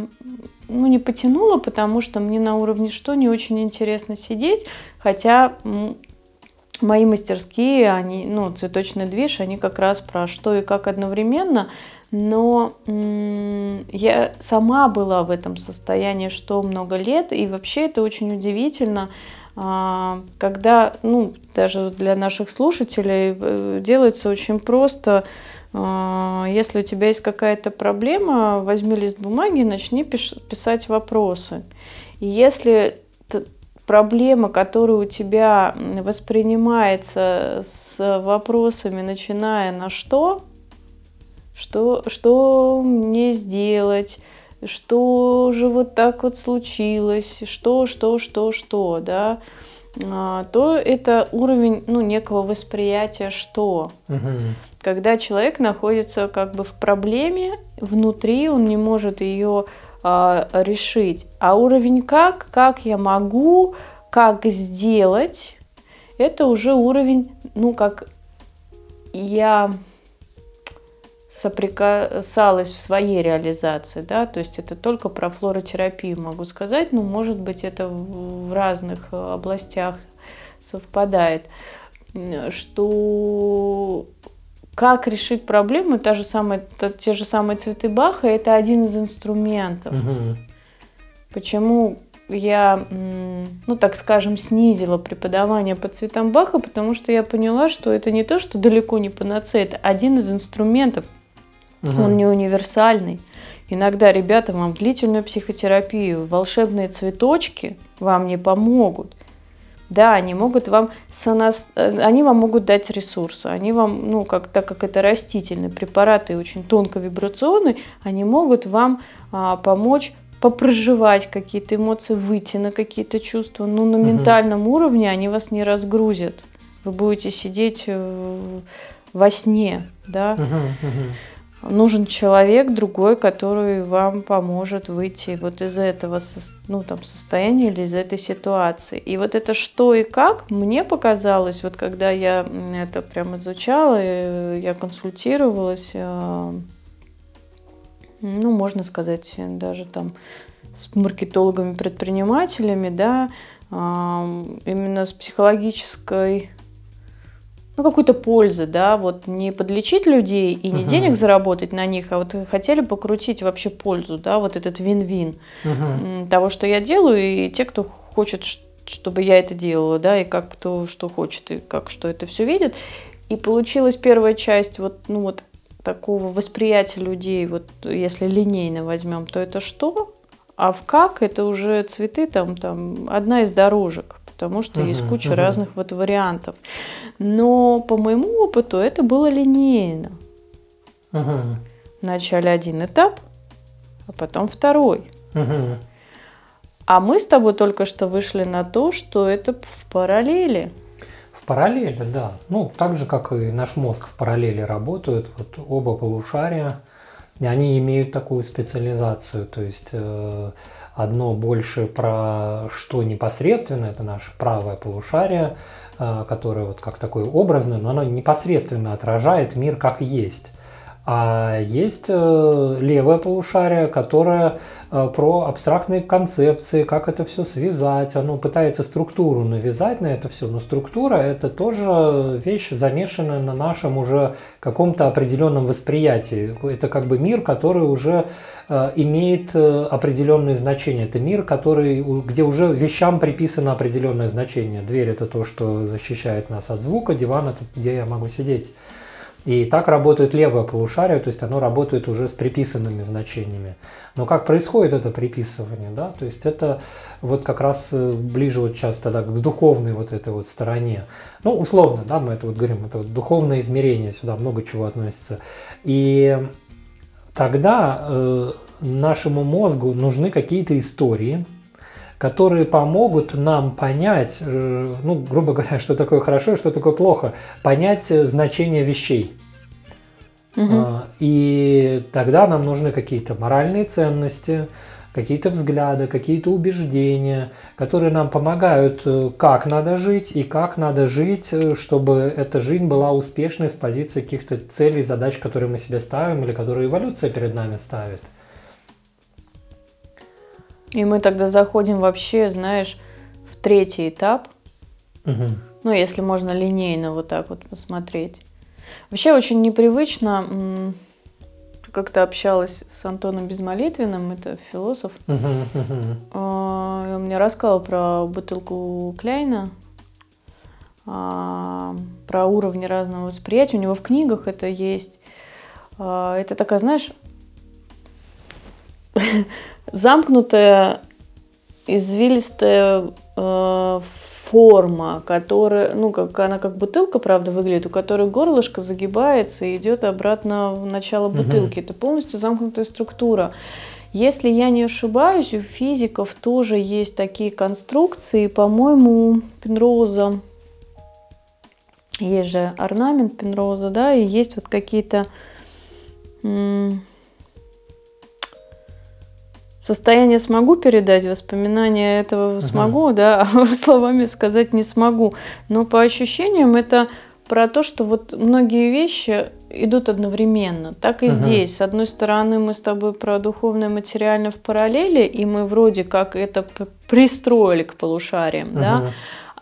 ну, не потянула, потому что мне на уровне что не очень интересно сидеть, хотя мои мастерские, они, ну, цветочный движ, они как раз про что и как одновременно, но я сама была в этом состоянии что много лет, и вообще это очень удивительно, когда, ну, даже для наших слушателей э, делается очень просто. А, Если у тебя есть какая-то проблема, возьми лист бумаги и начни писать вопросы. И если проблема, которая у тебя воспринимается с вопросами, начиная на что, что, что мне сделать, что же вот так вот случилось, что, что, что, что, да, а, то это уровень, ну, некого восприятия что. Когда человек находится как бы в проблеме, внутри он не может ее а, решить. А уровень как, как я могу, как сделать, это уже уровень, ну, как я соприкасалась в своей реализации, да, то есть это только про флоротерапию могу сказать, но может быть это в разных областях совпадает, что как решить проблему, та же самая, те же самые цветы Баха, это один из инструментов. Угу. Почему я, ну так скажем, снизила преподавание по цветам Баха, потому что я поняла, что это не то, что далеко не панацея, это один из инструментов, угу. он не универсальный. Иногда ребята вам длительную психотерапию, волшебные цветочки вам не помогут. Да, они могут вам сонас... Э, они вам могут дать ресурсы. Они вам, ну, как, так как это растительные препараты очень тонко-вибрационные, они могут вам а, помочь попроживать какие-то эмоции, выйти на какие-то чувства. Но на угу. ментальном уровне они вас не разгрузят. Вы будете сидеть э, во сне, да. Угу, угу нужен человек другой, который вам поможет выйти вот из этого ну, там, состояния или из этой ситуации. И вот это что и как мне показалось, вот когда я это прям изучала, э, я консультировалась, э, ну, можно сказать, даже там с маркетологами, предпринимателями, да, именно с психологической ну, какой-то пользы, да, вот не подлечить людей и не uh-huh. денег заработать на них, а вот хотели покрутить вообще пользу, да, вот этот вин-вин uh-huh. того, что я делаю, и те, кто хочет, чтобы я это делала, да, и как кто что хочет, и как что это все видит. И получилась первая часть вот, ну вот такого восприятия людей, вот если линейно возьмем, то это что? А в как это уже цветы, там, там одна из дорожек потому что uh-huh, есть куча uh-huh. разных вот вариантов. Но по моему опыту это было линейно. Uh-huh. Вначале один этап, а потом второй. Uh-huh. А мы с тобой только что вышли на то, что это в параллели. В параллели, да. Ну, так же, как и наш мозг в параллели работают. Вот оба полушария, они имеют такую специализацию. То есть э, Одно больше про что непосредственно, это наше правое полушарие, э, которое вот как такое образное, но оно непосредственно отражает мир как есть. А есть э, левое полушарие, которое э, про абстрактные концепции, как это все связать. Оно пытается структуру навязать на это все, но структура это тоже вещь, замешанная на нашем уже каком-то определенном восприятии. Это как бы мир, который уже э, имеет определенные значения. Это мир, который, где уже вещам приписано определенное значение. Дверь это то, что защищает нас от звука, диван это где я могу сидеть. И так работает левое полушарие, то есть оно работает уже с приписанными значениями. Но как происходит это приписывание, да? То есть это вот как раз э, ближе вот сейчас тогда к духовной вот этой вот стороне. Ну, условно, да, мы это вот говорим, это вот духовное измерение, сюда много чего относится. И тогда э, нашему мозгу нужны какие-то истории, которые помогут нам понять, э, ну, грубо говоря, что такое хорошо и что такое плохо, понять значение вещей. Угу. И тогда нам нужны какие-то моральные ценности, какие-то взгляды, какие-то убеждения, которые нам помогают, э, как надо жить и как надо жить, э, чтобы эта жизнь была успешной с позиции каких-то целей, задач, которые мы себе ставим или которые эволюция перед нами ставит. И мы тогда заходим вообще, знаешь, в третий этап. Угу. Ну, если можно линейно вот так вот посмотреть. Вообще очень непривычно. Как-то общалась с Антоном Безмолитвенным, это философ. Угу, угу. Он мне рассказал про бутылку Кляйна, а, про уровни разного восприятия. У него в книгах это есть. А, это такая, знаешь, замкнутая, извилистая э, форма, которая, ну, как она как бутылка, правда, выглядит, у которой горлышко загибается и идет обратно в начало бутылки. Угу. Это полностью замкнутая структура. Если я не ошибаюсь, у физиков тоже есть такие конструкции. По-моему, Пенроуза есть же орнамент Пенроуза, да, и есть вот какие-то состояние смогу передать, воспоминания этого смогу, да, а словами сказать не смогу. Но по ощущениям это про то, что вот многие вещи идут одновременно. Так и uh здесь. С одной стороны, мы с тобой про духовное и материальное в параллели, и мы вроде как это пристроили к полушариям, uh да.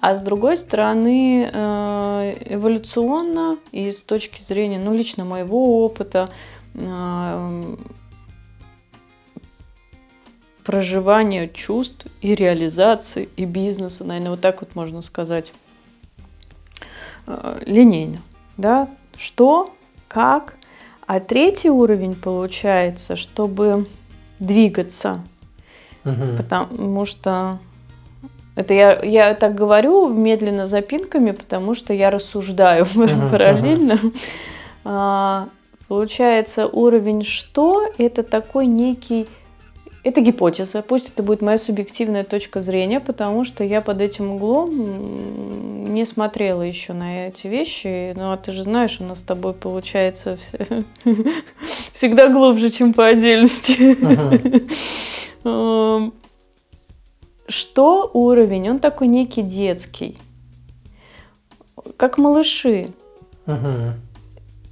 А с другой стороны, э, эволюционно и с точки зрения, ну, лично моего опыта, э, проживания чувств и реализации и бизнеса, наверное, вот так вот можно сказать, э, линейно, да, что, как, а третий уровень получается, чтобы двигаться, угу. потому что это я, я так говорю медленно запинками, потому что я рассуждаю uh-huh, параллельно. Uh-huh. А, получается, уровень что? Это такой некий... Это гипотеза, пусть это будет моя субъективная точка зрения, потому что я под этим углом не смотрела еще на эти вещи. Ну, а ты же знаешь, у нас с тобой получается всегда глубже, чем по отдельности. Uh-huh. Что уровень? Он такой некий детский. Как малыши.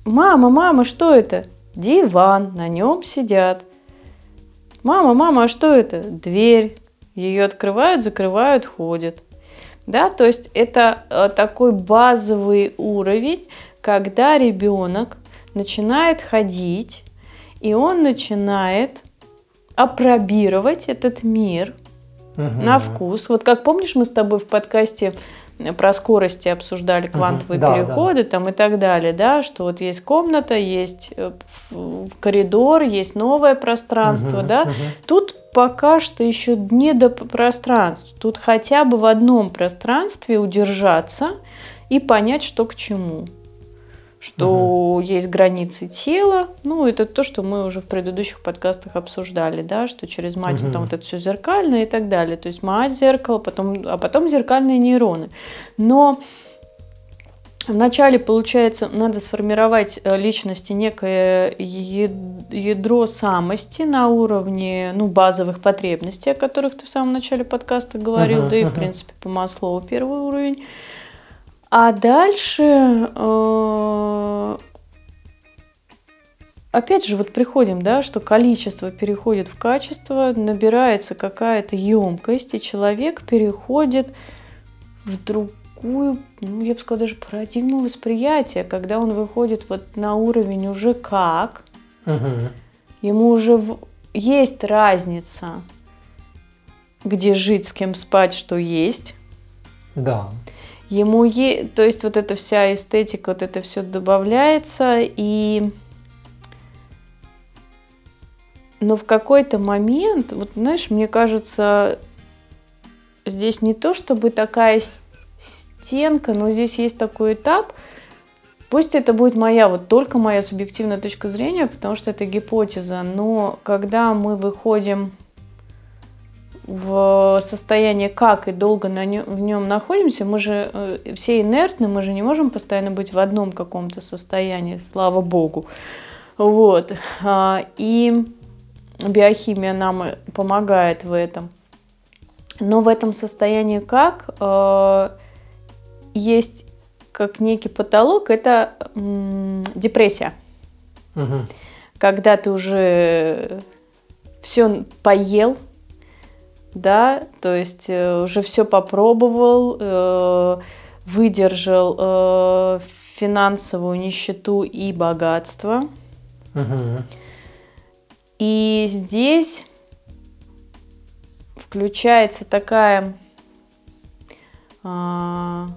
Мама, мама, что это? Диван, на нем сидят. Мама, мама, а что это? Дверь. Ее открывают, закрывают, ходят. Да, то есть это э, такой базовый уровень, когда ребенок начинает ходить, и он начинает апробировать этот мир – угу. на вкус. Вот как помнишь, мы с тобой в подкасте про скорости обсуждали квантовые угу. переходы да. там и так далее, да, что вот есть комната, есть э, коридор, есть новое пространство, угу, да. Угу. Тут пока что еще не до пространств. Тут хотя бы в одном пространстве удержаться и понять, что к чему что угу. есть границы тела. Ну, это то, что мы уже в предыдущих подкастах обсуждали, да, что через мать угу. там вот это все зеркальное и так далее. То есть мать зеркало, потом, а потом зеркальные нейроны. Но Вначале, получается, надо сформировать э, личности некое ядро самости на уровне ну, базовых потребностей, о которых ты в самом начале подкаста говорил, uh-huh, да и, uh-huh. в принципе, по Маслову первый уровень. А дальше, э, опять же, вот приходим, да, что количество переходит в качество, набирается какая-то емкость, и человек переходит в другую, ну, я бы сказала, даже парадигму восприятия, когда он выходит вот на уровень уже как, угу. ему уже есть разница, где жить, с кем спать, что есть. Да. Ему е... То есть вот эта вся эстетика, вот это все добавляется, и... Но в какой-то момент, вот знаешь, мне кажется, здесь не то чтобы такая стенка, но здесь есть такой этап, Пусть это будет моя, вот только моя субъективная точка зрения, потому что это гипотеза, но когда мы выходим в состоянии, как и долго на нем, в нем находимся, мы же э, все инертны, мы же не можем постоянно быть в одном каком-то состоянии, слава богу. Вот. А, и биохимия нам помогает в этом. Но в этом состоянии как э, есть как некий потолок, это депрессия. Угу. Когда ты уже все поел, да, то есть э, уже все попробовал, э, выдержал э, финансовую нищету и богатство. Угу. И здесь включается такая а,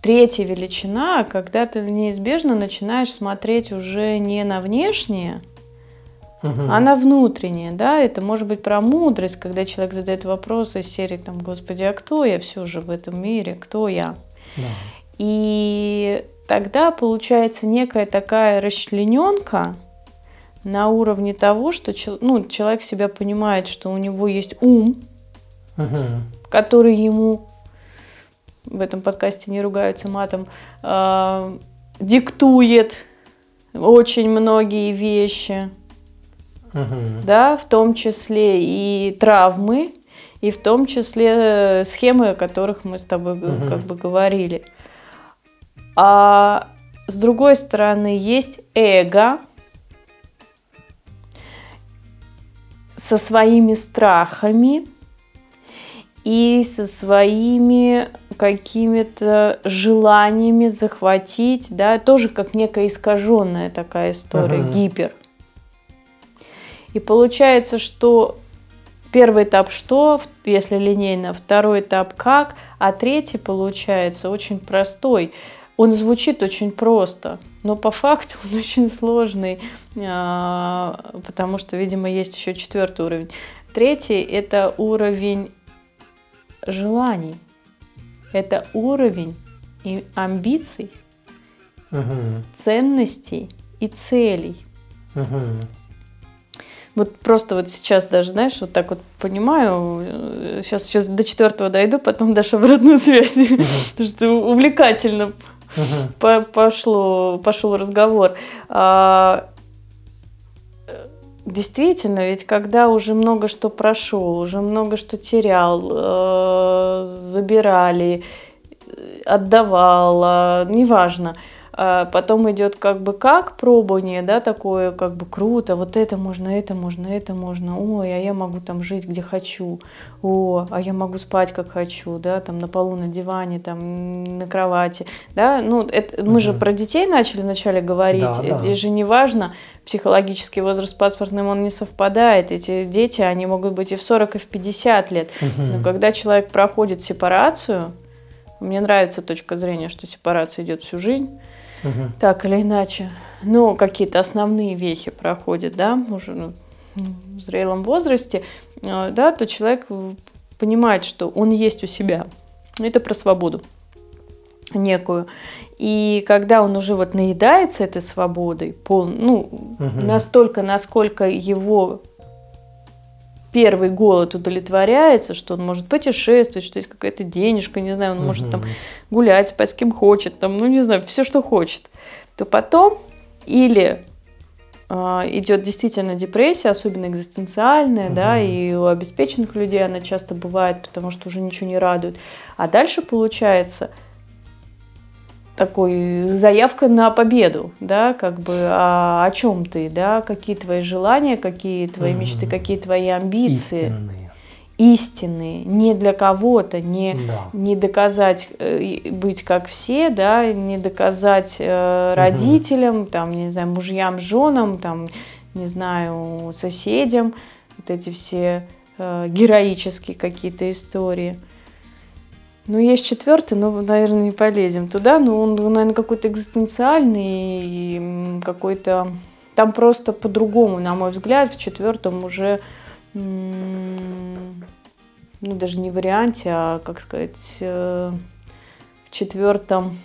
третья величина, когда ты неизбежно начинаешь смотреть уже не на внешнее, угу. она внутренняя, да, это может быть про мудрость, когда человек задает вопросы из серии, там, Господи, а кто я все же в этом мире, кто я? Да. И тогда получается некая такая расчлененка на уровне того, что ну, человек себя понимает, что у него есть ум, угу. который ему в этом подкасте не ругаются матом, э, диктует очень многие вещи угу. да, в том числе и травмы, и в том числе схемы, о которых мы с тобой угу. как бы говорили. А с другой стороны есть эго со своими страхами и со своими какими-то желаниями захватить, да, тоже как некая искаженная такая история, uh-huh. гипер. И получается, что первый этап что, если линейно, второй этап как, а третий получается очень простой. Он звучит очень просто, но по факту он очень сложный, а, потому что, видимо, есть еще четвертый уровень. Третий – это уровень желаний. Это уровень и амбиций, угу. ценностей и целей. Угу. Вот просто вот сейчас даже, знаешь, вот так вот понимаю, сейчас, сейчас до четвертого дойду, потом дашь обратную связь, потому что увлекательно пошло, пошел разговор. А, действительно, ведь когда уже много что прошел, уже много что терял, э, забирали, отдавал, неважно, потом идет как бы как пробование, да, такое как бы круто, вот это можно, это можно, это можно, ой, а я могу там жить где хочу, о, а я могу спать как хочу, да, там на полу, на диване, там на кровати, да, ну, это, мы угу. же про детей начали вначале говорить, да, да. здесь же не важно, психологический возраст паспортным, он не совпадает, эти дети, они могут быть и в 40, и в 50 лет, угу. но когда человек проходит сепарацию, мне нравится точка зрения, что сепарация идет всю жизнь, угу. так или иначе. Но какие-то основные вехи проходят, да, уже ну, в зрелом возрасте, э, да, то человек понимает, что он есть у себя. Это про свободу некую. И когда он уже вот наедается этой свободой, пол, ну, угу. настолько, насколько его первый голод удовлетворяется, что он может путешествовать, что есть какая-то денежка, не знаю, он угу. может там гулять, спать с кем хочет, там, ну не знаю, все, что хочет, то потом или э, идет действительно депрессия, особенно экзистенциальная, угу. да, и у обеспеченных людей она часто бывает, потому что уже ничего не радует. А дальше получается – такой заявка на победу, да, как бы а, о чем ты, да, какие твои желания, какие твои угу. мечты, какие твои амбиции. Истинные. Истинные, не для кого-то, не, да. не доказать э, быть как все, да, не доказать э, родителям, угу. там, не знаю, мужьям, женам, там, не знаю, соседям, вот эти все э, героические какие-то истории. Ну, есть четвертый, но, наверное, не полезем туда. Но он, наверное, какой-то экзистенциальный, какой-то... Там просто по-другому, на мой взгляд, в четвертом уже, ну, даже не варианте, а, как сказать, э, в четвертом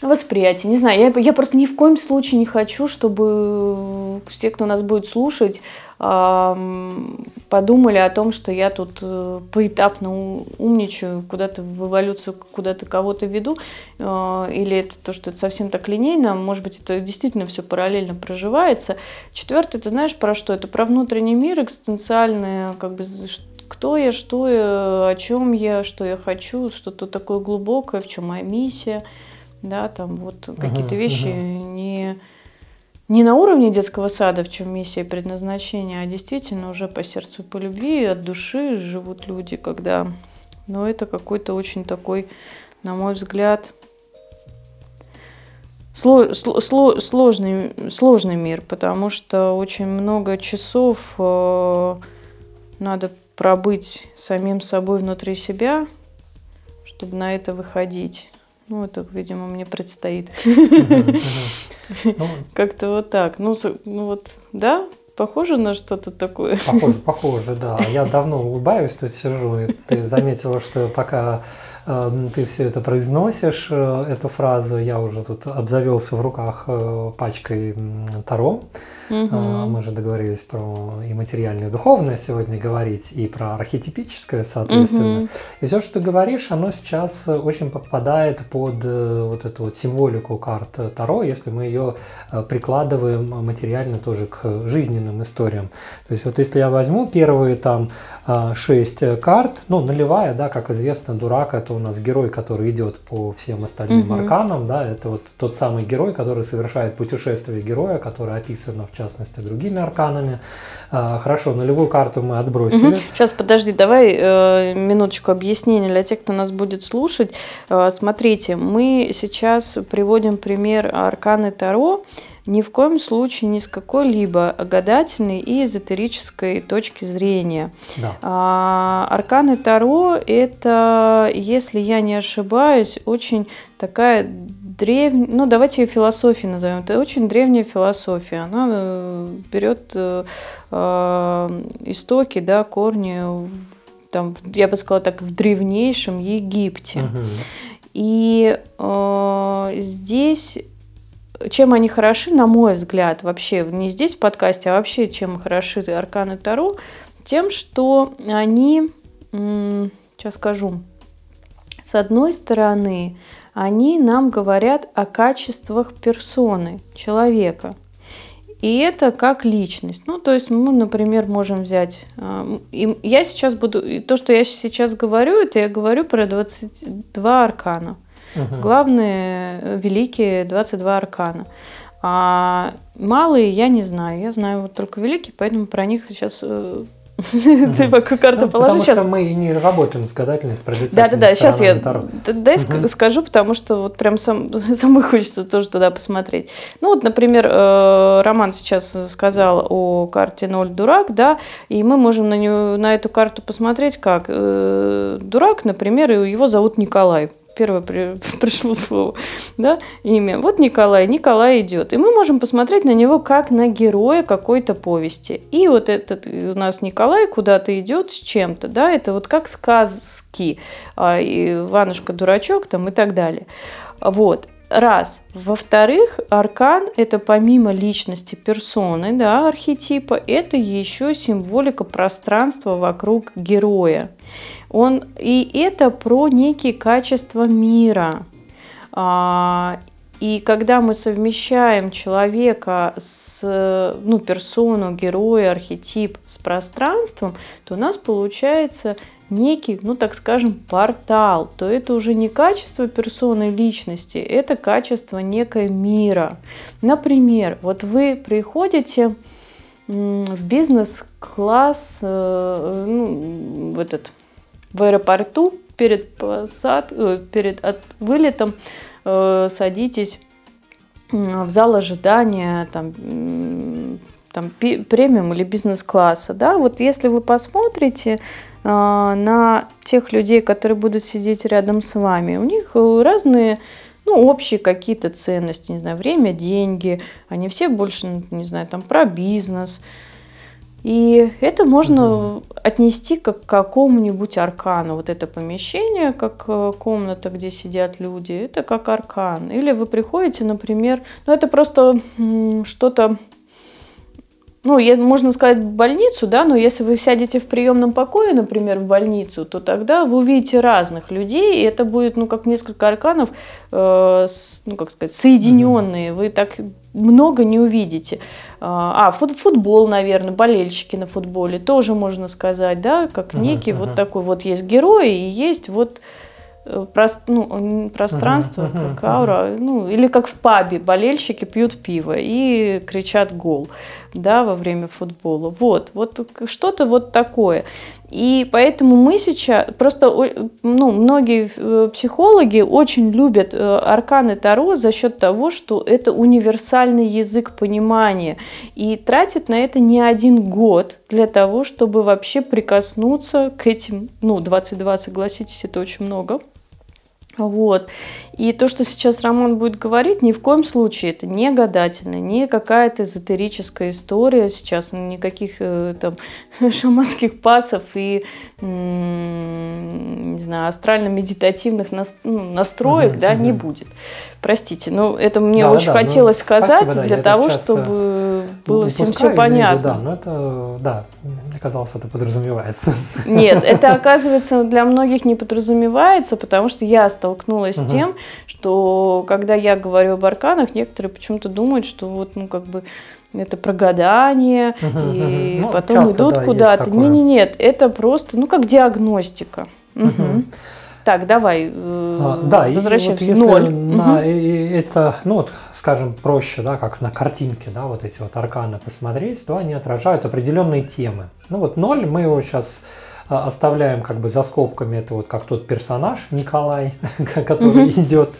восприятие. Не знаю, я, я просто ни в коем случае не хочу, чтобы все, кто нас будет слушать, подумали о том, что я тут э, поэтапно умничаю, куда-то в эволюцию, куда-то кого-то веду, э, или это то, что это совсем так линейно, может быть, это действительно все параллельно проживается. Четвертое, ты знаешь про что? Это про внутренний мир, экзистенциальное, как бы, кто я, что я, о чем я, что я хочу, что-то такое глубокое, в чем моя миссия, да, там вот какие-то вещи не не на уровне детского сада, в чем миссия и предназначение, а действительно уже по сердцу, по любви, от души живут люди, когда... Но это какой-то очень такой, на мой взгляд, сложный, сложный мир, потому что очень много часов э, надо пробыть самим собой внутри себя, чтобы на это выходить. Ну, это, видимо, мне предстоит. Как-то вот так. Ну, ну вот, да, Похоже на что-то такое? Похоже, похоже, да. Я давно улыбаюсь, тут сижу, и ты заметила, что пока э, ты все это произносишь, э, эту фразу, я уже тут обзавелся в руках э, пачкой Таро. Угу. Мы же договорились про и материальное, и духовное сегодня говорить, и про архетипическое, соответственно. Угу. И все, что ты говоришь, оно сейчас очень попадает под э, вот эту вот символику карт Таро, если мы ее э, прикладываем материально тоже к жизненным историям. То есть вот если я возьму первые там шесть карт, ну, наливая, да, как известно, дурак это у нас герой, который идет по всем остальным угу. арканам, да, это вот тот самый герой, который совершает путешествие героя, которое описано в частности, другими арканами. А, хорошо, нулевую карту мы отбросили. Угу. Сейчас, подожди, давай э, минуточку объяснения для тех, кто нас будет слушать. Э, смотрите, мы сейчас приводим пример арканы Таро ни в коем случае ни с какой-либо гадательной и эзотерической точки зрения. Да. А, арканы Таро – это, если я не ошибаюсь, очень такая древняя, ну давайте ее философией назовем, это очень древняя философия. Она э, берет э, э, истоки, да, корни, там, я бы сказала так, в древнейшем Египте. Угу. И э, здесь чем они хороши, на мой взгляд, вообще не здесь в подкасте, а вообще чем хороши арканы Таро, тем, что они, сейчас скажу, с одной стороны, они нам говорят о качествах персоны, человека. И это как личность. Ну, то есть мы, например, можем взять... И я сейчас буду... То, что я сейчас говорю, это я говорю про 22 аркана. Угу. Главные, э, великие 22 аркана. А малые я не знаю. Я знаю вот только великие, поэтому про них сейчас э, ты пока карту положи сейчас. Потому что мы не работаем с гадательной, с Да, да, да. Сейчас я дай скажу, потому что вот прям сам, самой хочется тоже туда посмотреть. Ну вот, например, э, Роман сейчас сказал о карте 0 дурак, да, и мы можем на, нее, на эту карту посмотреть как дурак, например, его зовут Николай первое при, пришло слово, да, имя. Вот Николай, Николай идет. И мы можем посмотреть на него как на героя какой-то повести. И вот этот у нас Николай куда-то идет с чем-то, да, это вот как сказки, а, Иванушка дурачок там и так далее. Вот. Раз. Во-вторых, аркан – это помимо личности персоны, да, архетипа, это еще символика пространства вокруг героя. Он, и это про некие качества мира. А, и когда мы совмещаем человека с, ну, персону, героя, архетип с пространством, то у нас получается некий, ну так скажем, портал, то это уже не качество персоны личности, это качество некой мира. Например, вот вы приходите в бизнес-класс, э, ну, в этот в аэропорту перед, посад... Э, перед от... вылетом э, садитесь в зал ожидания, там, там премиум или бизнес-класса, да, вот если вы посмотрите э, на тех людей, которые будут сидеть рядом с вами, у них разные ну, общие какие-то ценности, не знаю, время, деньги, они все больше, не знаю, там про бизнес, и это можно отнести как к какому-нибудь аркану. Вот это помещение, как э, комната, где сидят люди, это как аркан. Или вы приходите, например, ну это просто что-то ну, можно сказать, в больницу, да, но если вы сядете в приемном покое, например, в больницу, то тогда вы увидите разных людей, и это будет, ну, как несколько арканов, э, с, ну, как сказать, соединенные. Вы так много не увидите. А, а футбол, наверное, болельщики на футболе тоже можно сказать, да, как некий uh-huh, вот такой вот есть герой и есть вот прост, ну, пространство, uh-huh, как аура, uh-huh. ну, или как в пабе болельщики пьют пиво и кричат гол, да, во время футбола. Вот, вот что-то вот такое. И поэтому мы сейчас, просто ну, многие э, психологи очень любят э, арканы Таро за счет того, что это универсальный язык понимания. И тратят на это не один год для того, чтобы вообще прикоснуться к этим, ну, 22, согласитесь, это очень много Вот. И то, что сейчас Роман будет говорить, ни в коем случае это не гадательно, не какая-то эзотерическая история сейчас, никаких э, там шаманских пасов и, не знаю, астрально-медитативных ну, настроек, да, не будет. Простите, но это мне да, очень да, хотелось ну, сказать спасибо, для того, чтобы было всем все понятно. Виду, да, но это, да, оказалось, это подразумевается. Нет, это оказывается для многих не подразумевается, потому что я столкнулась с тем, что когда я говорю об арканах, некоторые почему-то думают, что вот, ну, как бы это про гадание, угу, и угу. потом часто, идут да, куда-то. Не, не, нет, это просто, ну, как диагностика. Угу. Так, давай э, а, да, возвращаемся. И вот если Ноль. на угу. это, ну вот, скажем, проще, да, как на картинке, да, вот эти вот арканы посмотреть, то они отражают определенные темы. Ну вот ноль, мы его сейчас а, оставляем как бы за скобками, это вот как тот персонаж Николай, который угу. идет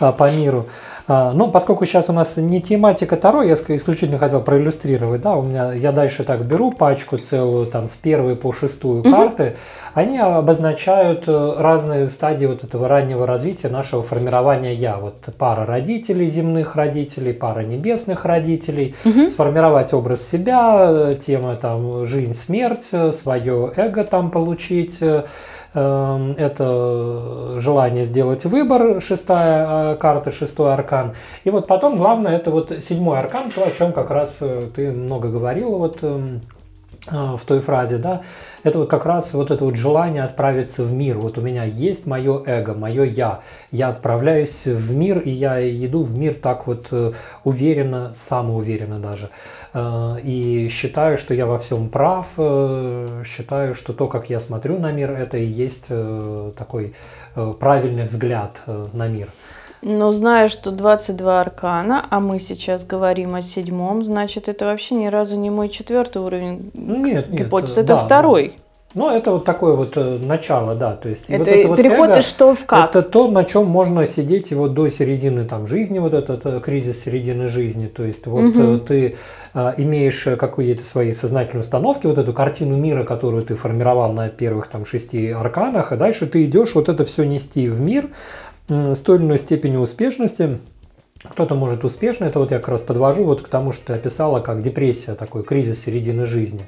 а, по миру. А, ну, поскольку сейчас у нас не тематика Таро, я исключительно хотел проиллюстрировать, да, у меня, я дальше так беру пачку целую, там, с первой по шестую угу. карты, они обозначают э, разные стадии вот этого раннего развития нашего формирования «я». Вот пара родителей, земных родителей, пара небесных родителей, угу. сформировать образ себя, э, тема там жизнь, смерть, э, свое эго там получить, это желание сделать выбор, шестая э, карта, шестой аркан. И вот потом главное это вот седьмой аркан, то, о чем как раз э, ты много говорила вот эм, э, в той фразе, да, это вот как раз вот это вот желание отправиться в мир. Вот у меня есть мое эго, мое я. Я отправляюсь в мир, и я иду в мир так вот уверенно, самоуверенно даже. Э, и считаю, что я во всем прав, э, считаю, что то, как я смотрю на мир, это и есть э, такой правильный взгляд на мир. Но зная, что 22 аркана, а мы сейчас говорим о седьмом, значит, это вообще ни разу не мой четвертый уровень ну, нет, гипотез, нет, это да, второй. Ну, это вот такое вот э, начало, да. То есть это вот это вот переход эго, из что в как. Это то, на чем можно сидеть вот до середины там жизни, вот этот э, кризис середины жизни. То есть вот угу. ты а, имеешь какие-то свои сознательные установки, вот эту картину мира, которую ты формировал на первых там шести арканах, а дальше ты идешь вот это все нести в мир с той или иной степенью успешности. Кто-то может успешно, это вот я как раз подвожу вот к тому, что ты описала, как депрессия, такой кризис середины жизни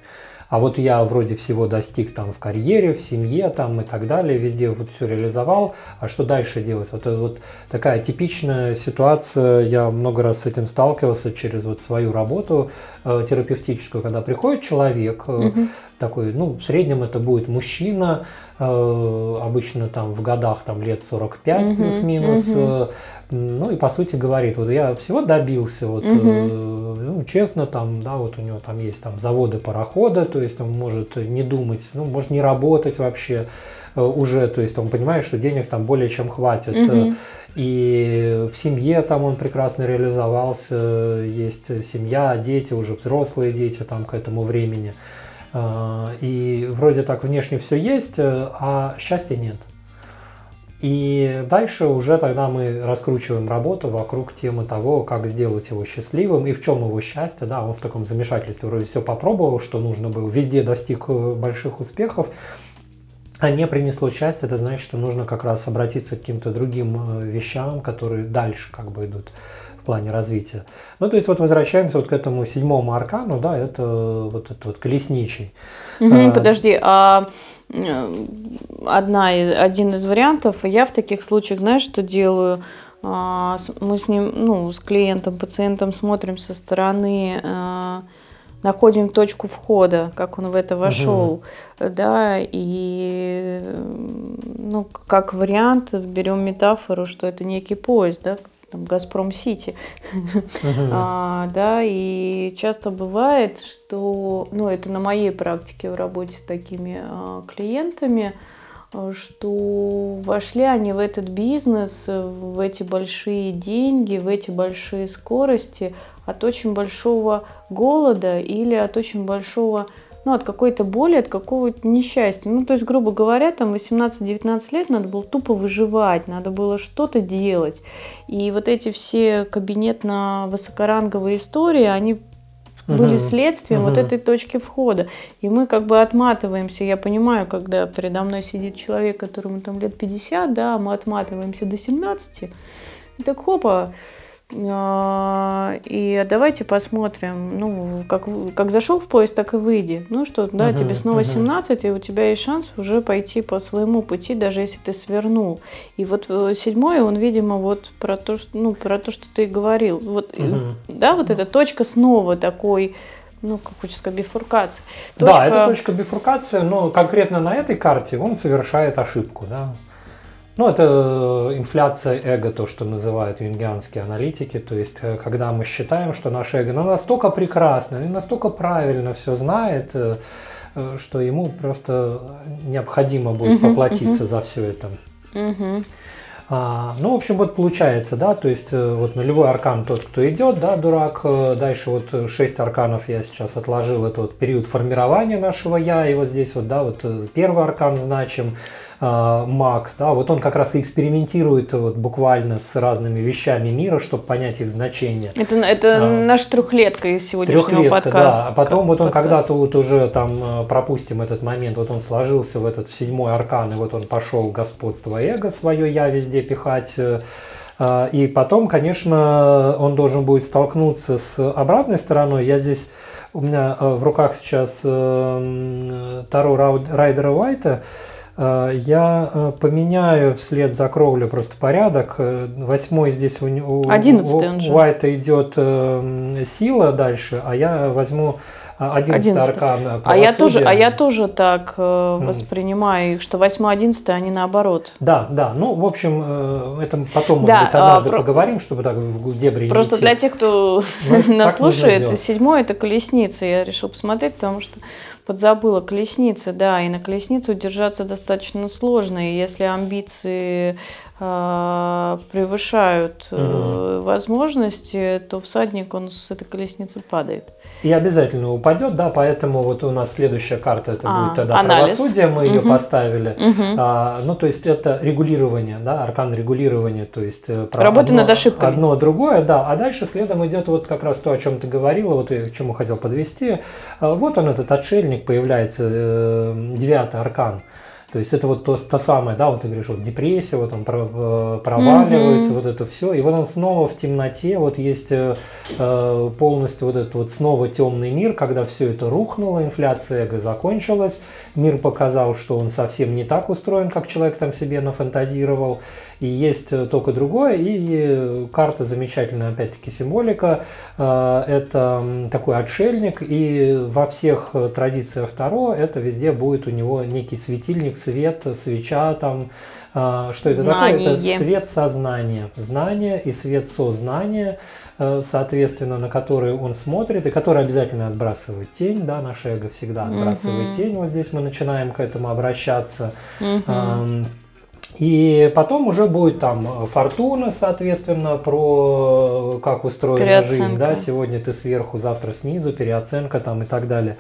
а вот я вроде всего достиг там в карьере, в семье там и так далее, везде вот все реализовал, а что дальше делать? Вот это вот такая типичная ситуация, я много раз с этим сталкивался через вот свою работу э, терапевтическую, когда приходит человек, э, угу. такой, ну, в среднем это будет мужчина, обычно там в годах там лет 45 угу, плюс-минус, угу. ну и по сути говорит, вот я всего добился, вот, угу. ну, честно, там, да, вот у него там есть там заводы, пароходы, то есть он может не думать, ну, может не работать вообще уже, то есть он понимает, что денег там более чем хватит. Угу. И в семье там он прекрасно реализовался, есть семья, дети, уже взрослые дети там к этому времени. А, и вроде так внешне все есть, а счастья нет. И дальше уже тогда мы раскручиваем работу вокруг темы того, как сделать его счастливым и в чем его счастье. Да, он в таком замешательстве вроде все попробовал, что нужно было, везде достиг э, больших успехов, а не принесло счастье, это значит, что нужно как раз обратиться к каким-то другим э, вещам, которые дальше как бы идут плане развития. Ну, то есть вот возвращаемся вот к этому седьмому аркану, да, это вот этот вот колесничий. Угу, а, подожди, а одна, один из вариантов, я в таких случаях, знаешь, что делаю? А, мы с ним, ну, с клиентом, пациентом смотрим со стороны, а, находим точку входа, как он в это вошел, угу. да, и, ну, как вариант берем метафору, что это некий поезд, да, там, Газпром Сити, а, да, и часто бывает, что, ну, это на моей практике в работе с такими а, клиентами, что вошли они в этот бизнес, в эти большие деньги, в эти большие скорости от очень большого голода или от очень большого ну, от какой-то боли, от какого-то несчастья. Ну, то есть, грубо говоря, там 18-19 лет надо было тупо выживать, надо было что-то делать. И вот эти все кабинетно-высокоранговые истории, они были следствием вот этой точки входа. И мы как бы отматываемся. Я понимаю, когда передо мной сидит человек, которому там лет 50, да, мы отматываемся до 17. И так хопа, и давайте посмотрим, ну, как, как зашел в поезд, так и выйди. Ну что, да, uh-huh, тебе снова uh-huh. 17, и у тебя есть шанс уже пойти по своему пути, даже если ты свернул. И вот э, седьмой, он, видимо, вот про то, что, ну, про то, что ты говорил. Вот, uh-huh. да, вот эта точка снова такой, ну, как хочется сказать, бифуркации. Точка... Да, это точка бифуркации, но конкретно на этой карте он совершает ошибку, да. Ну, это инфляция эго, то, что называют юнгианские аналитики. То есть, э, когда мы считаем, что наше эго ну, настолько прекрасно настолько правильно все знает, э, э, что ему просто необходимо будет поплатиться за все это. А, ну, в общем, вот получается, да, то есть вот нулевой аркан тот, кто идет, да, дурак. Дальше вот шесть арканов я сейчас отложил, это вот период формирования нашего я, и вот здесь вот, да, вот первый аркан значим. А, маг, да, вот он как раз и экспериментирует вот буквально с разными вещами мира, чтобы понять их значение. Это, это а, наша трехлетка из сегодняшнего трехлетка, подкаста. Да, а потом вот он когда-то вот уже там а, пропустим этот момент, вот он сложился в этот в седьмой аркан, и вот он пошел господство эго свое я везде пихать. Э, и потом, конечно, он должен будет столкнуться с обратной стороной. Я здесь, у меня э, в руках сейчас э, Таро Райдера Уайта, я э, поменяю вслед за Кровлю просто порядок. Э, восьмой здесь у, у, у Уайта идет сила дальше, а я возьму 11 аркан а я тоже А я тоже так э, воспринимаю их, что 8-11 они наоборот. Да, да. Ну, в общем, э, это потом, да, может быть, однажды а, поговорим, чтобы так в дебри Просто идти. для тех, кто ну, нас слушает, седьмой это колесница. Я решил посмотреть, потому что подзабыла колесницы, да, и на колесницу удержаться достаточно сложно, и если амбиции превышают э, угу. возможности, то всадник он с этой колесницы падает. И обязательно упадет, да, поэтому вот у нас следующая карта это а, будет тогда анализ. правосудие, мы угу. ее поставили. Угу. А, ну, то есть это регулирование, да, аркан регулирования, то есть э, Работа одно, над ошибками. Одно, другое, да, а дальше следом идет вот как раз то, о чем ты говорила, вот я к чему хотел подвести. А, вот он, этот отшельник, появляется, э, девятый аркан. То есть это вот то, то самое, да, вот ты говоришь, вот депрессия, вот он э, проваливается, mm-hmm. вот это все, и вот он снова в темноте, вот есть э, э, полностью вот этот вот снова темный мир, когда все это рухнуло, инфляция эго закончилась, мир показал, что он совсем не так устроен, как человек там себе нафантазировал, и есть э, только другое, и карта замечательная, опять-таки, символика, э, это такой отшельник, и во всех традициях Таро это везде будет у него некий светильник, свет, свеча там, э, что это такое? Это свет сознания, знание и свет сознания, соответственно, на который он смотрит, и который обязательно отбрасывает тень, да, наше эго всегда отбрасывает mm-hmm. тень, вот здесь мы начинаем к этому обращаться. Mm-hmm. И потом уже будет там фортуна, соответственно, про как устроена жизнь. Да? Сегодня ты сверху, завтра снизу, переоценка там и так далее.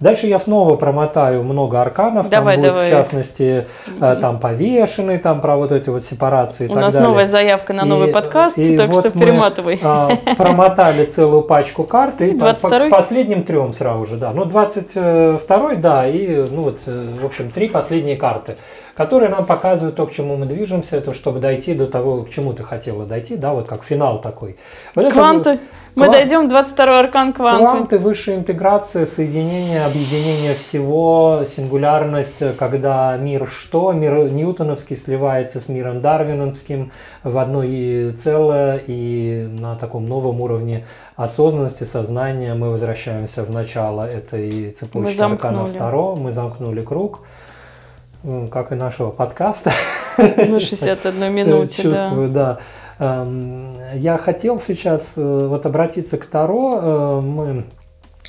Дальше я снова промотаю много арканов. Давай, там будет, давай. в частности, э, там повешенный, там про вот эти вот сепарации и У так нас далее. новая заявка на новый и, подкаст, и так вот что перематывай. А, промотали целую пачку карт и по, по последним трем сразу же, да. Ну, 22 да, и, ну вот, э, в общем, три последние карты которые нам показывают то, к чему мы движемся, это чтобы дойти до того, к чему ты хотела дойти, да, вот как финал такой. Вот Кванты. Это, мы Квант... дойдем 22 аркан кванты. Кванты, высшая интеграция, соединение, объединение всего, сингулярность, когда мир что? Мир ньютоновский сливается с миром дарвиновским в одно и целое, и на таком новом уровне осознанности, сознания мы возвращаемся в начало этой цепочки аркана второго, мы замкнули круг как и нашего подкаста. На 61 минуте, Чувствую, да. Эм, я хотел сейчас э, вот обратиться к Таро. Э, мы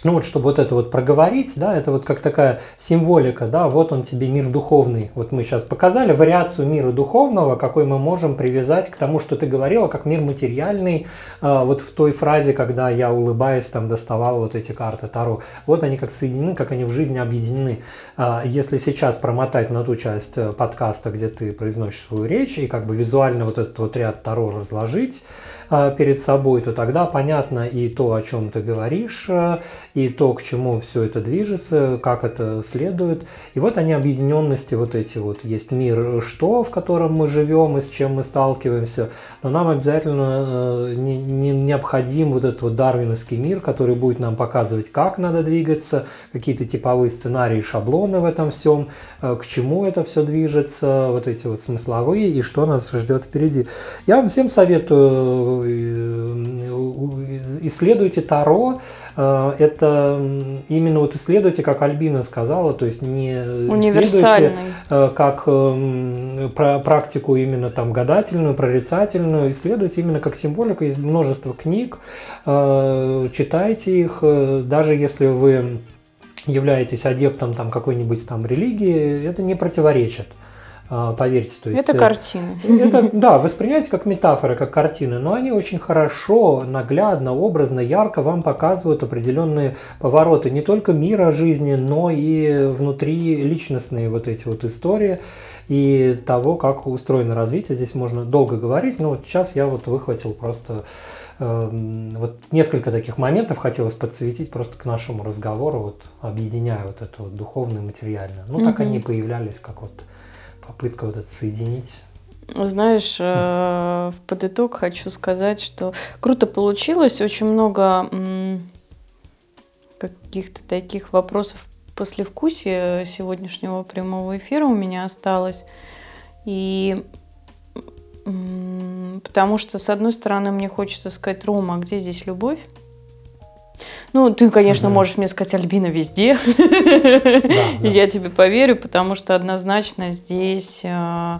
ну вот, чтобы вот это вот проговорить, да, это вот как такая символика, да, вот он тебе мир духовный. Вот мы сейчас показали вариацию мира духовного, какой мы можем привязать к тому, что ты говорила, как мир материальный, э, вот в той фразе, когда я, улыбаясь, там доставал вот эти карты Таро. Вот они как соединены, как они в жизни объединены. Э, если сейчас промотать на ту часть э, подкаста, где ты произносишь свою речь, и как бы визуально вот этот вот ряд Таро разложить, а, перед собой, то тогда понятно и то, о чем ты говоришь, э, и то, к чему все это движется, как это следует. И вот они объединенности вот эти вот. Есть мир что, в котором мы живем и с чем мы сталкиваемся, но нам обязательно э, не, не необходим вот этот вот дарвиновский мир, который будет нам показывать, как надо двигаться, какие-то типовые сценарии, шаблоны в этом всем, э, к чему это все движется, вот эти вот смысловые и что нас ждет впереди. Я вам всем советую исследуйте Таро, э, это именно вот исследуйте, как Альбина сказала, то есть не исследуйте э, как практику именно там гадательную, прорицательную, исследуйте именно как символика. Есть множество книг, э, читайте их, даже если вы являетесь адептом там какой-нибудь там религии, это не противоречит. А, поверьте. То есть, это э, картины. Это, да, воспринимайте как метафоры, как картины, но они очень хорошо, наглядно, образно, ярко вам показывают определенные повороты не только мира жизни, но и внутри личностные вот эти вот истории и того, как устроено развитие. Здесь можно долго говорить, но вот сейчас я вот выхватил просто э, вот несколько таких моментов хотелось подсветить просто к нашему разговору, вот объединяя вот это вот духовное и материальное. Ну, так они появлялись как вот попытка вот это соединить. Знаешь, э, в под итог хочу сказать, что круто получилось, очень много каких-то таких вопросов после вкусия сегодняшнего прямого эфира у меня осталось. И потому что, с одной стороны, мне хочется сказать, Рома, а где здесь любовь? Ну, ты, конечно, угу. можешь мне сказать Альбина везде. Да, Я тебе поверю, потому что однозначно здесь... Э,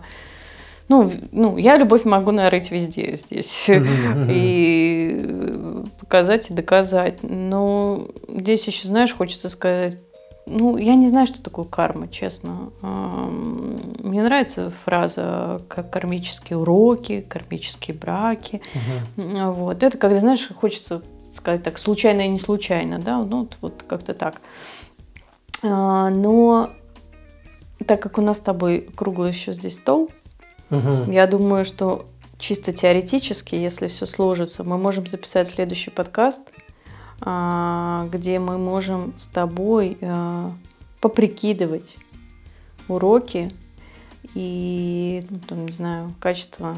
ну, ну, я любовь могу нарыть везде здесь. И показать и доказать. Но здесь еще, знаешь, хочется сказать, ну, я не знаю, что такое карма, честно. Мне нравится фраза как кармические уроки, кармические браки. Угу. Вот. Это когда, знаешь, хочется сказать так, случайно и не случайно, да, ну вот, вот как-то так. А, но так как у нас с тобой круглый еще здесь стол, угу. я думаю, что чисто теоретически, если все сложится, мы можем записать следующий подкаст, а, где мы можем с тобой а, поприкидывать уроки и, ну, там, не знаю, качество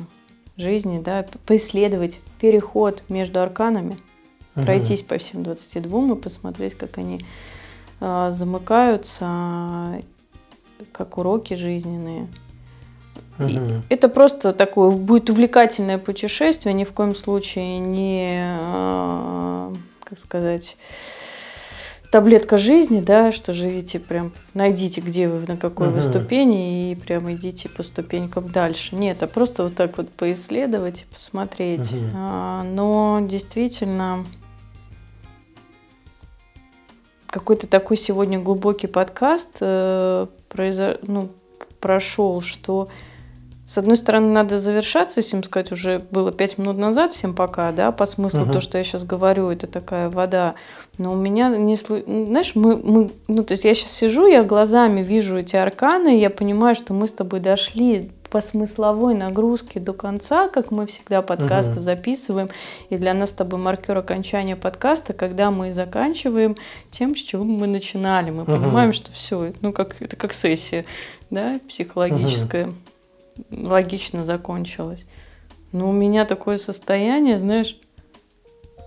жизни, да, поисследовать переход между арканами – угу. пройтись по всем 22 и посмотреть, как они э, замыкаются, как уроки жизненные. Угу. И это просто такое будет увлекательное путешествие, ни в коем случае не, э, как сказать, таблетка жизни, да, что живите прям, найдите, где вы, на какой угу. вы ступени, и прям идите по ступенькам дальше. Нет, а просто вот так вот поисследовать и посмотреть. Угу. А, но действительно какой-то такой сегодня глубокий подкаст э, произо... ну, прошел, что с одной стороны, надо завершаться, им сказать, уже было пять минут назад, всем пока, да, по смыслу uh-huh. то, что я сейчас говорю, это такая вода. Но у меня не знаешь, мы, мы, ну, то есть я сейчас сижу, я глазами вижу эти арканы, я понимаю, что мы с тобой дошли по смысловой нагрузке до конца, как мы всегда подкасты угу. записываем. И для нас с тобой маркер окончания подкаста, когда мы заканчиваем тем, с чего мы начинали. Мы угу. понимаем, что все, ну как это как сессия, да, психологическая, угу. логично закончилась. Но у меня такое состояние, знаешь,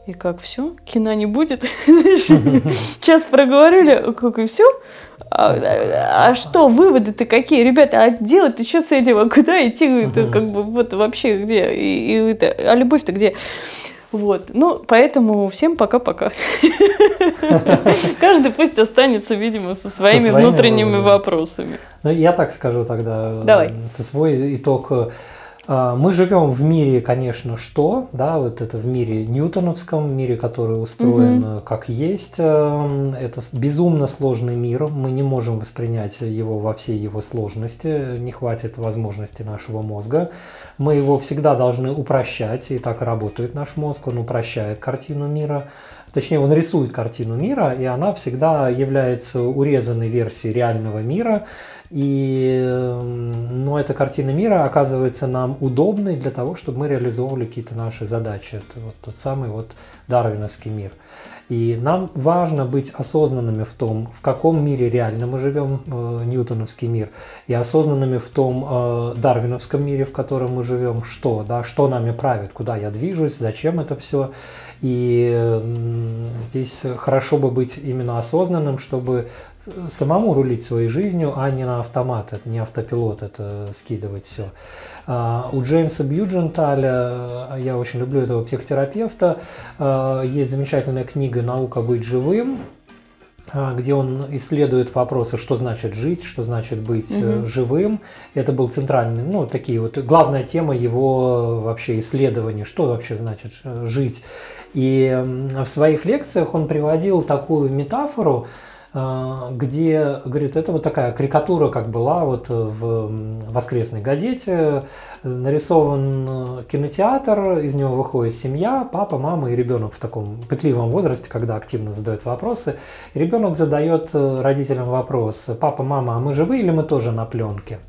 и как все, кино не будет. Сейчас проговорили, как и все. А, а что, выводы-то какие? Ребята, а делать-то что с этим? А куда идти? Это как бы вот вообще где? И, и это, а любовь-то где? Вот. Ну, поэтому всем пока-пока. Каждый пусть останется, видимо, со своими, со своими внутренними вопросами. Ну, я так скажу тогда. Давай. Со свой итог А, мы живем в мире, конечно, что, да, вот это в мире ньютоновском, мире, который устроен угу. как есть. Эм, это безумно сложный мир, мы не можем воспринять его во всей его сложности, не хватит возможности нашего мозга. Мы его всегда должны упрощать, и так работает наш мозг, он упрощает картину мира. Точнее, он рисует картину мира, и она всегда является урезанной версией реального мира, и, но эта картина мира оказывается нам удобной для того, чтобы мы реализовывали какие-то наши задачи. Это вот тот самый вот дарвиновский мир. И нам важно быть осознанными в том, в каком мире реально мы живем, э, ньютоновский мир, и осознанными в том э, дарвиновском мире, в котором мы живем, что, да, что нами правит, куда я движусь, зачем это все. И э, здесь хорошо бы быть именно осознанным, чтобы самому рулить своей жизнью, а не на автомат, это не автопилот, это скидывать все. А, у Джеймса Бьюдженталя, я очень люблю этого психотерапевта, а, есть замечательная книга «Наука быть живым», а, где он исследует вопросы, что значит жить, что значит быть угу. живым. Это был центральный, ну, такие вот, главная тема его вообще исследований, что вообще значит жить. И в своих лекциях он приводил такую метафору, где, говорит, это вот такая карикатура, как была вот в воскресной газете, нарисован кинотеатр, из него выходит семья, папа, мама и ребенок в таком пытливом возрасте, когда активно задают вопросы. И ребенок задает родителям вопрос, папа, мама, а мы живы или мы тоже на пленке?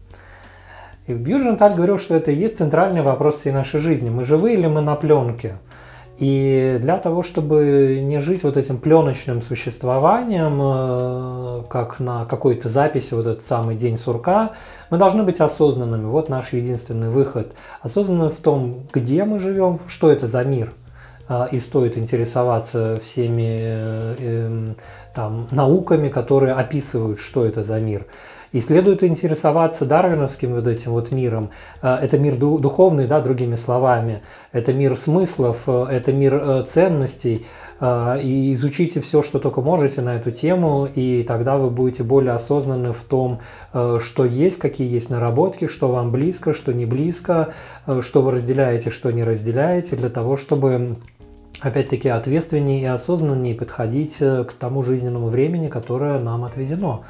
И Бьюдженталь говорил, что это и есть центральный вопрос всей нашей жизни. Мы живы или мы на пленке? И для того, чтобы не жить вот этим пленочным существованием, э, как на какой-то записи, вот этот самый день сурка, мы должны быть осознанными. Вот наш единственный выход. Осознанным в том, где мы живем, что это за мир. А, и стоит интересоваться всеми э, эм, там, науками, которые описывают, что это за мир. И следует интересоваться дарвиновским вот этим вот миром. Э, это мир духовный, да, другими словами. Это мир смыслов, э, это мир э, ценностей. И изучите все, что только можете на эту тему, и тогда вы будете более осознаны в том, что есть, какие есть наработки, что вам близко, что не близко, что вы разделяете, что не разделяете, для того, чтобы опять-таки ответственнее и осознаннее подходить к тому жизненному времени, которое нам отведено.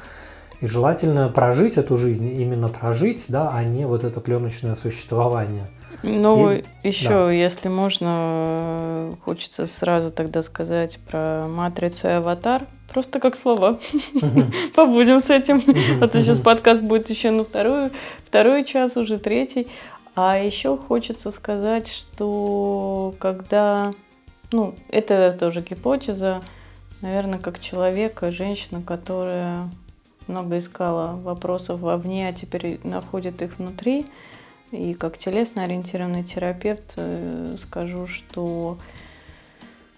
И желательно прожить эту жизнь, именно прожить, да, а не вот это пленочное существование. Ну, и, еще, да. если можно, хочется сразу тогда сказать про матрицу и аватар. Просто как слова. Побудем с этим. А то сейчас подкаст будет еще на вторую, второй час, уже третий. А еще хочется сказать, что когда, ну, это тоже гипотеза, наверное, как человека, женщина, которая много искала вопросов вовне, а теперь находит их внутри. И как телесно ориентированный терапевт э, скажу, что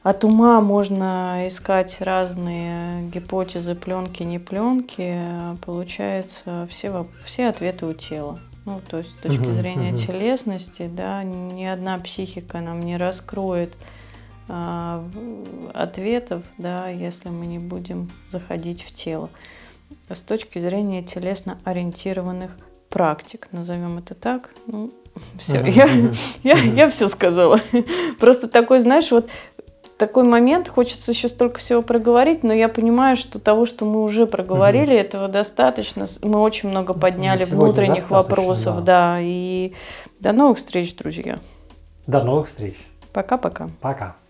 от ума можно искать разные гипотезы, пленки, не пленки. Получается, все, все ответы у тела. Ну, то есть с точки зрения телесности, да, ни одна психика нам не раскроет а, ответов, да, если мы не будем заходить в тело с точки зрения телесно ориентированных практик, назовем это так. Ну, все, я, я, я все сказала. Просто такой, знаешь, вот такой момент, хочется еще столько всего проговорить, но я понимаю, что того, что мы уже проговорили, угу. этого достаточно. Мы очень много подняли внутренних вопросов, да. да. И до новых встреч, друзья. До новых встреч. Пока-пока. Пока. -пока. Пока.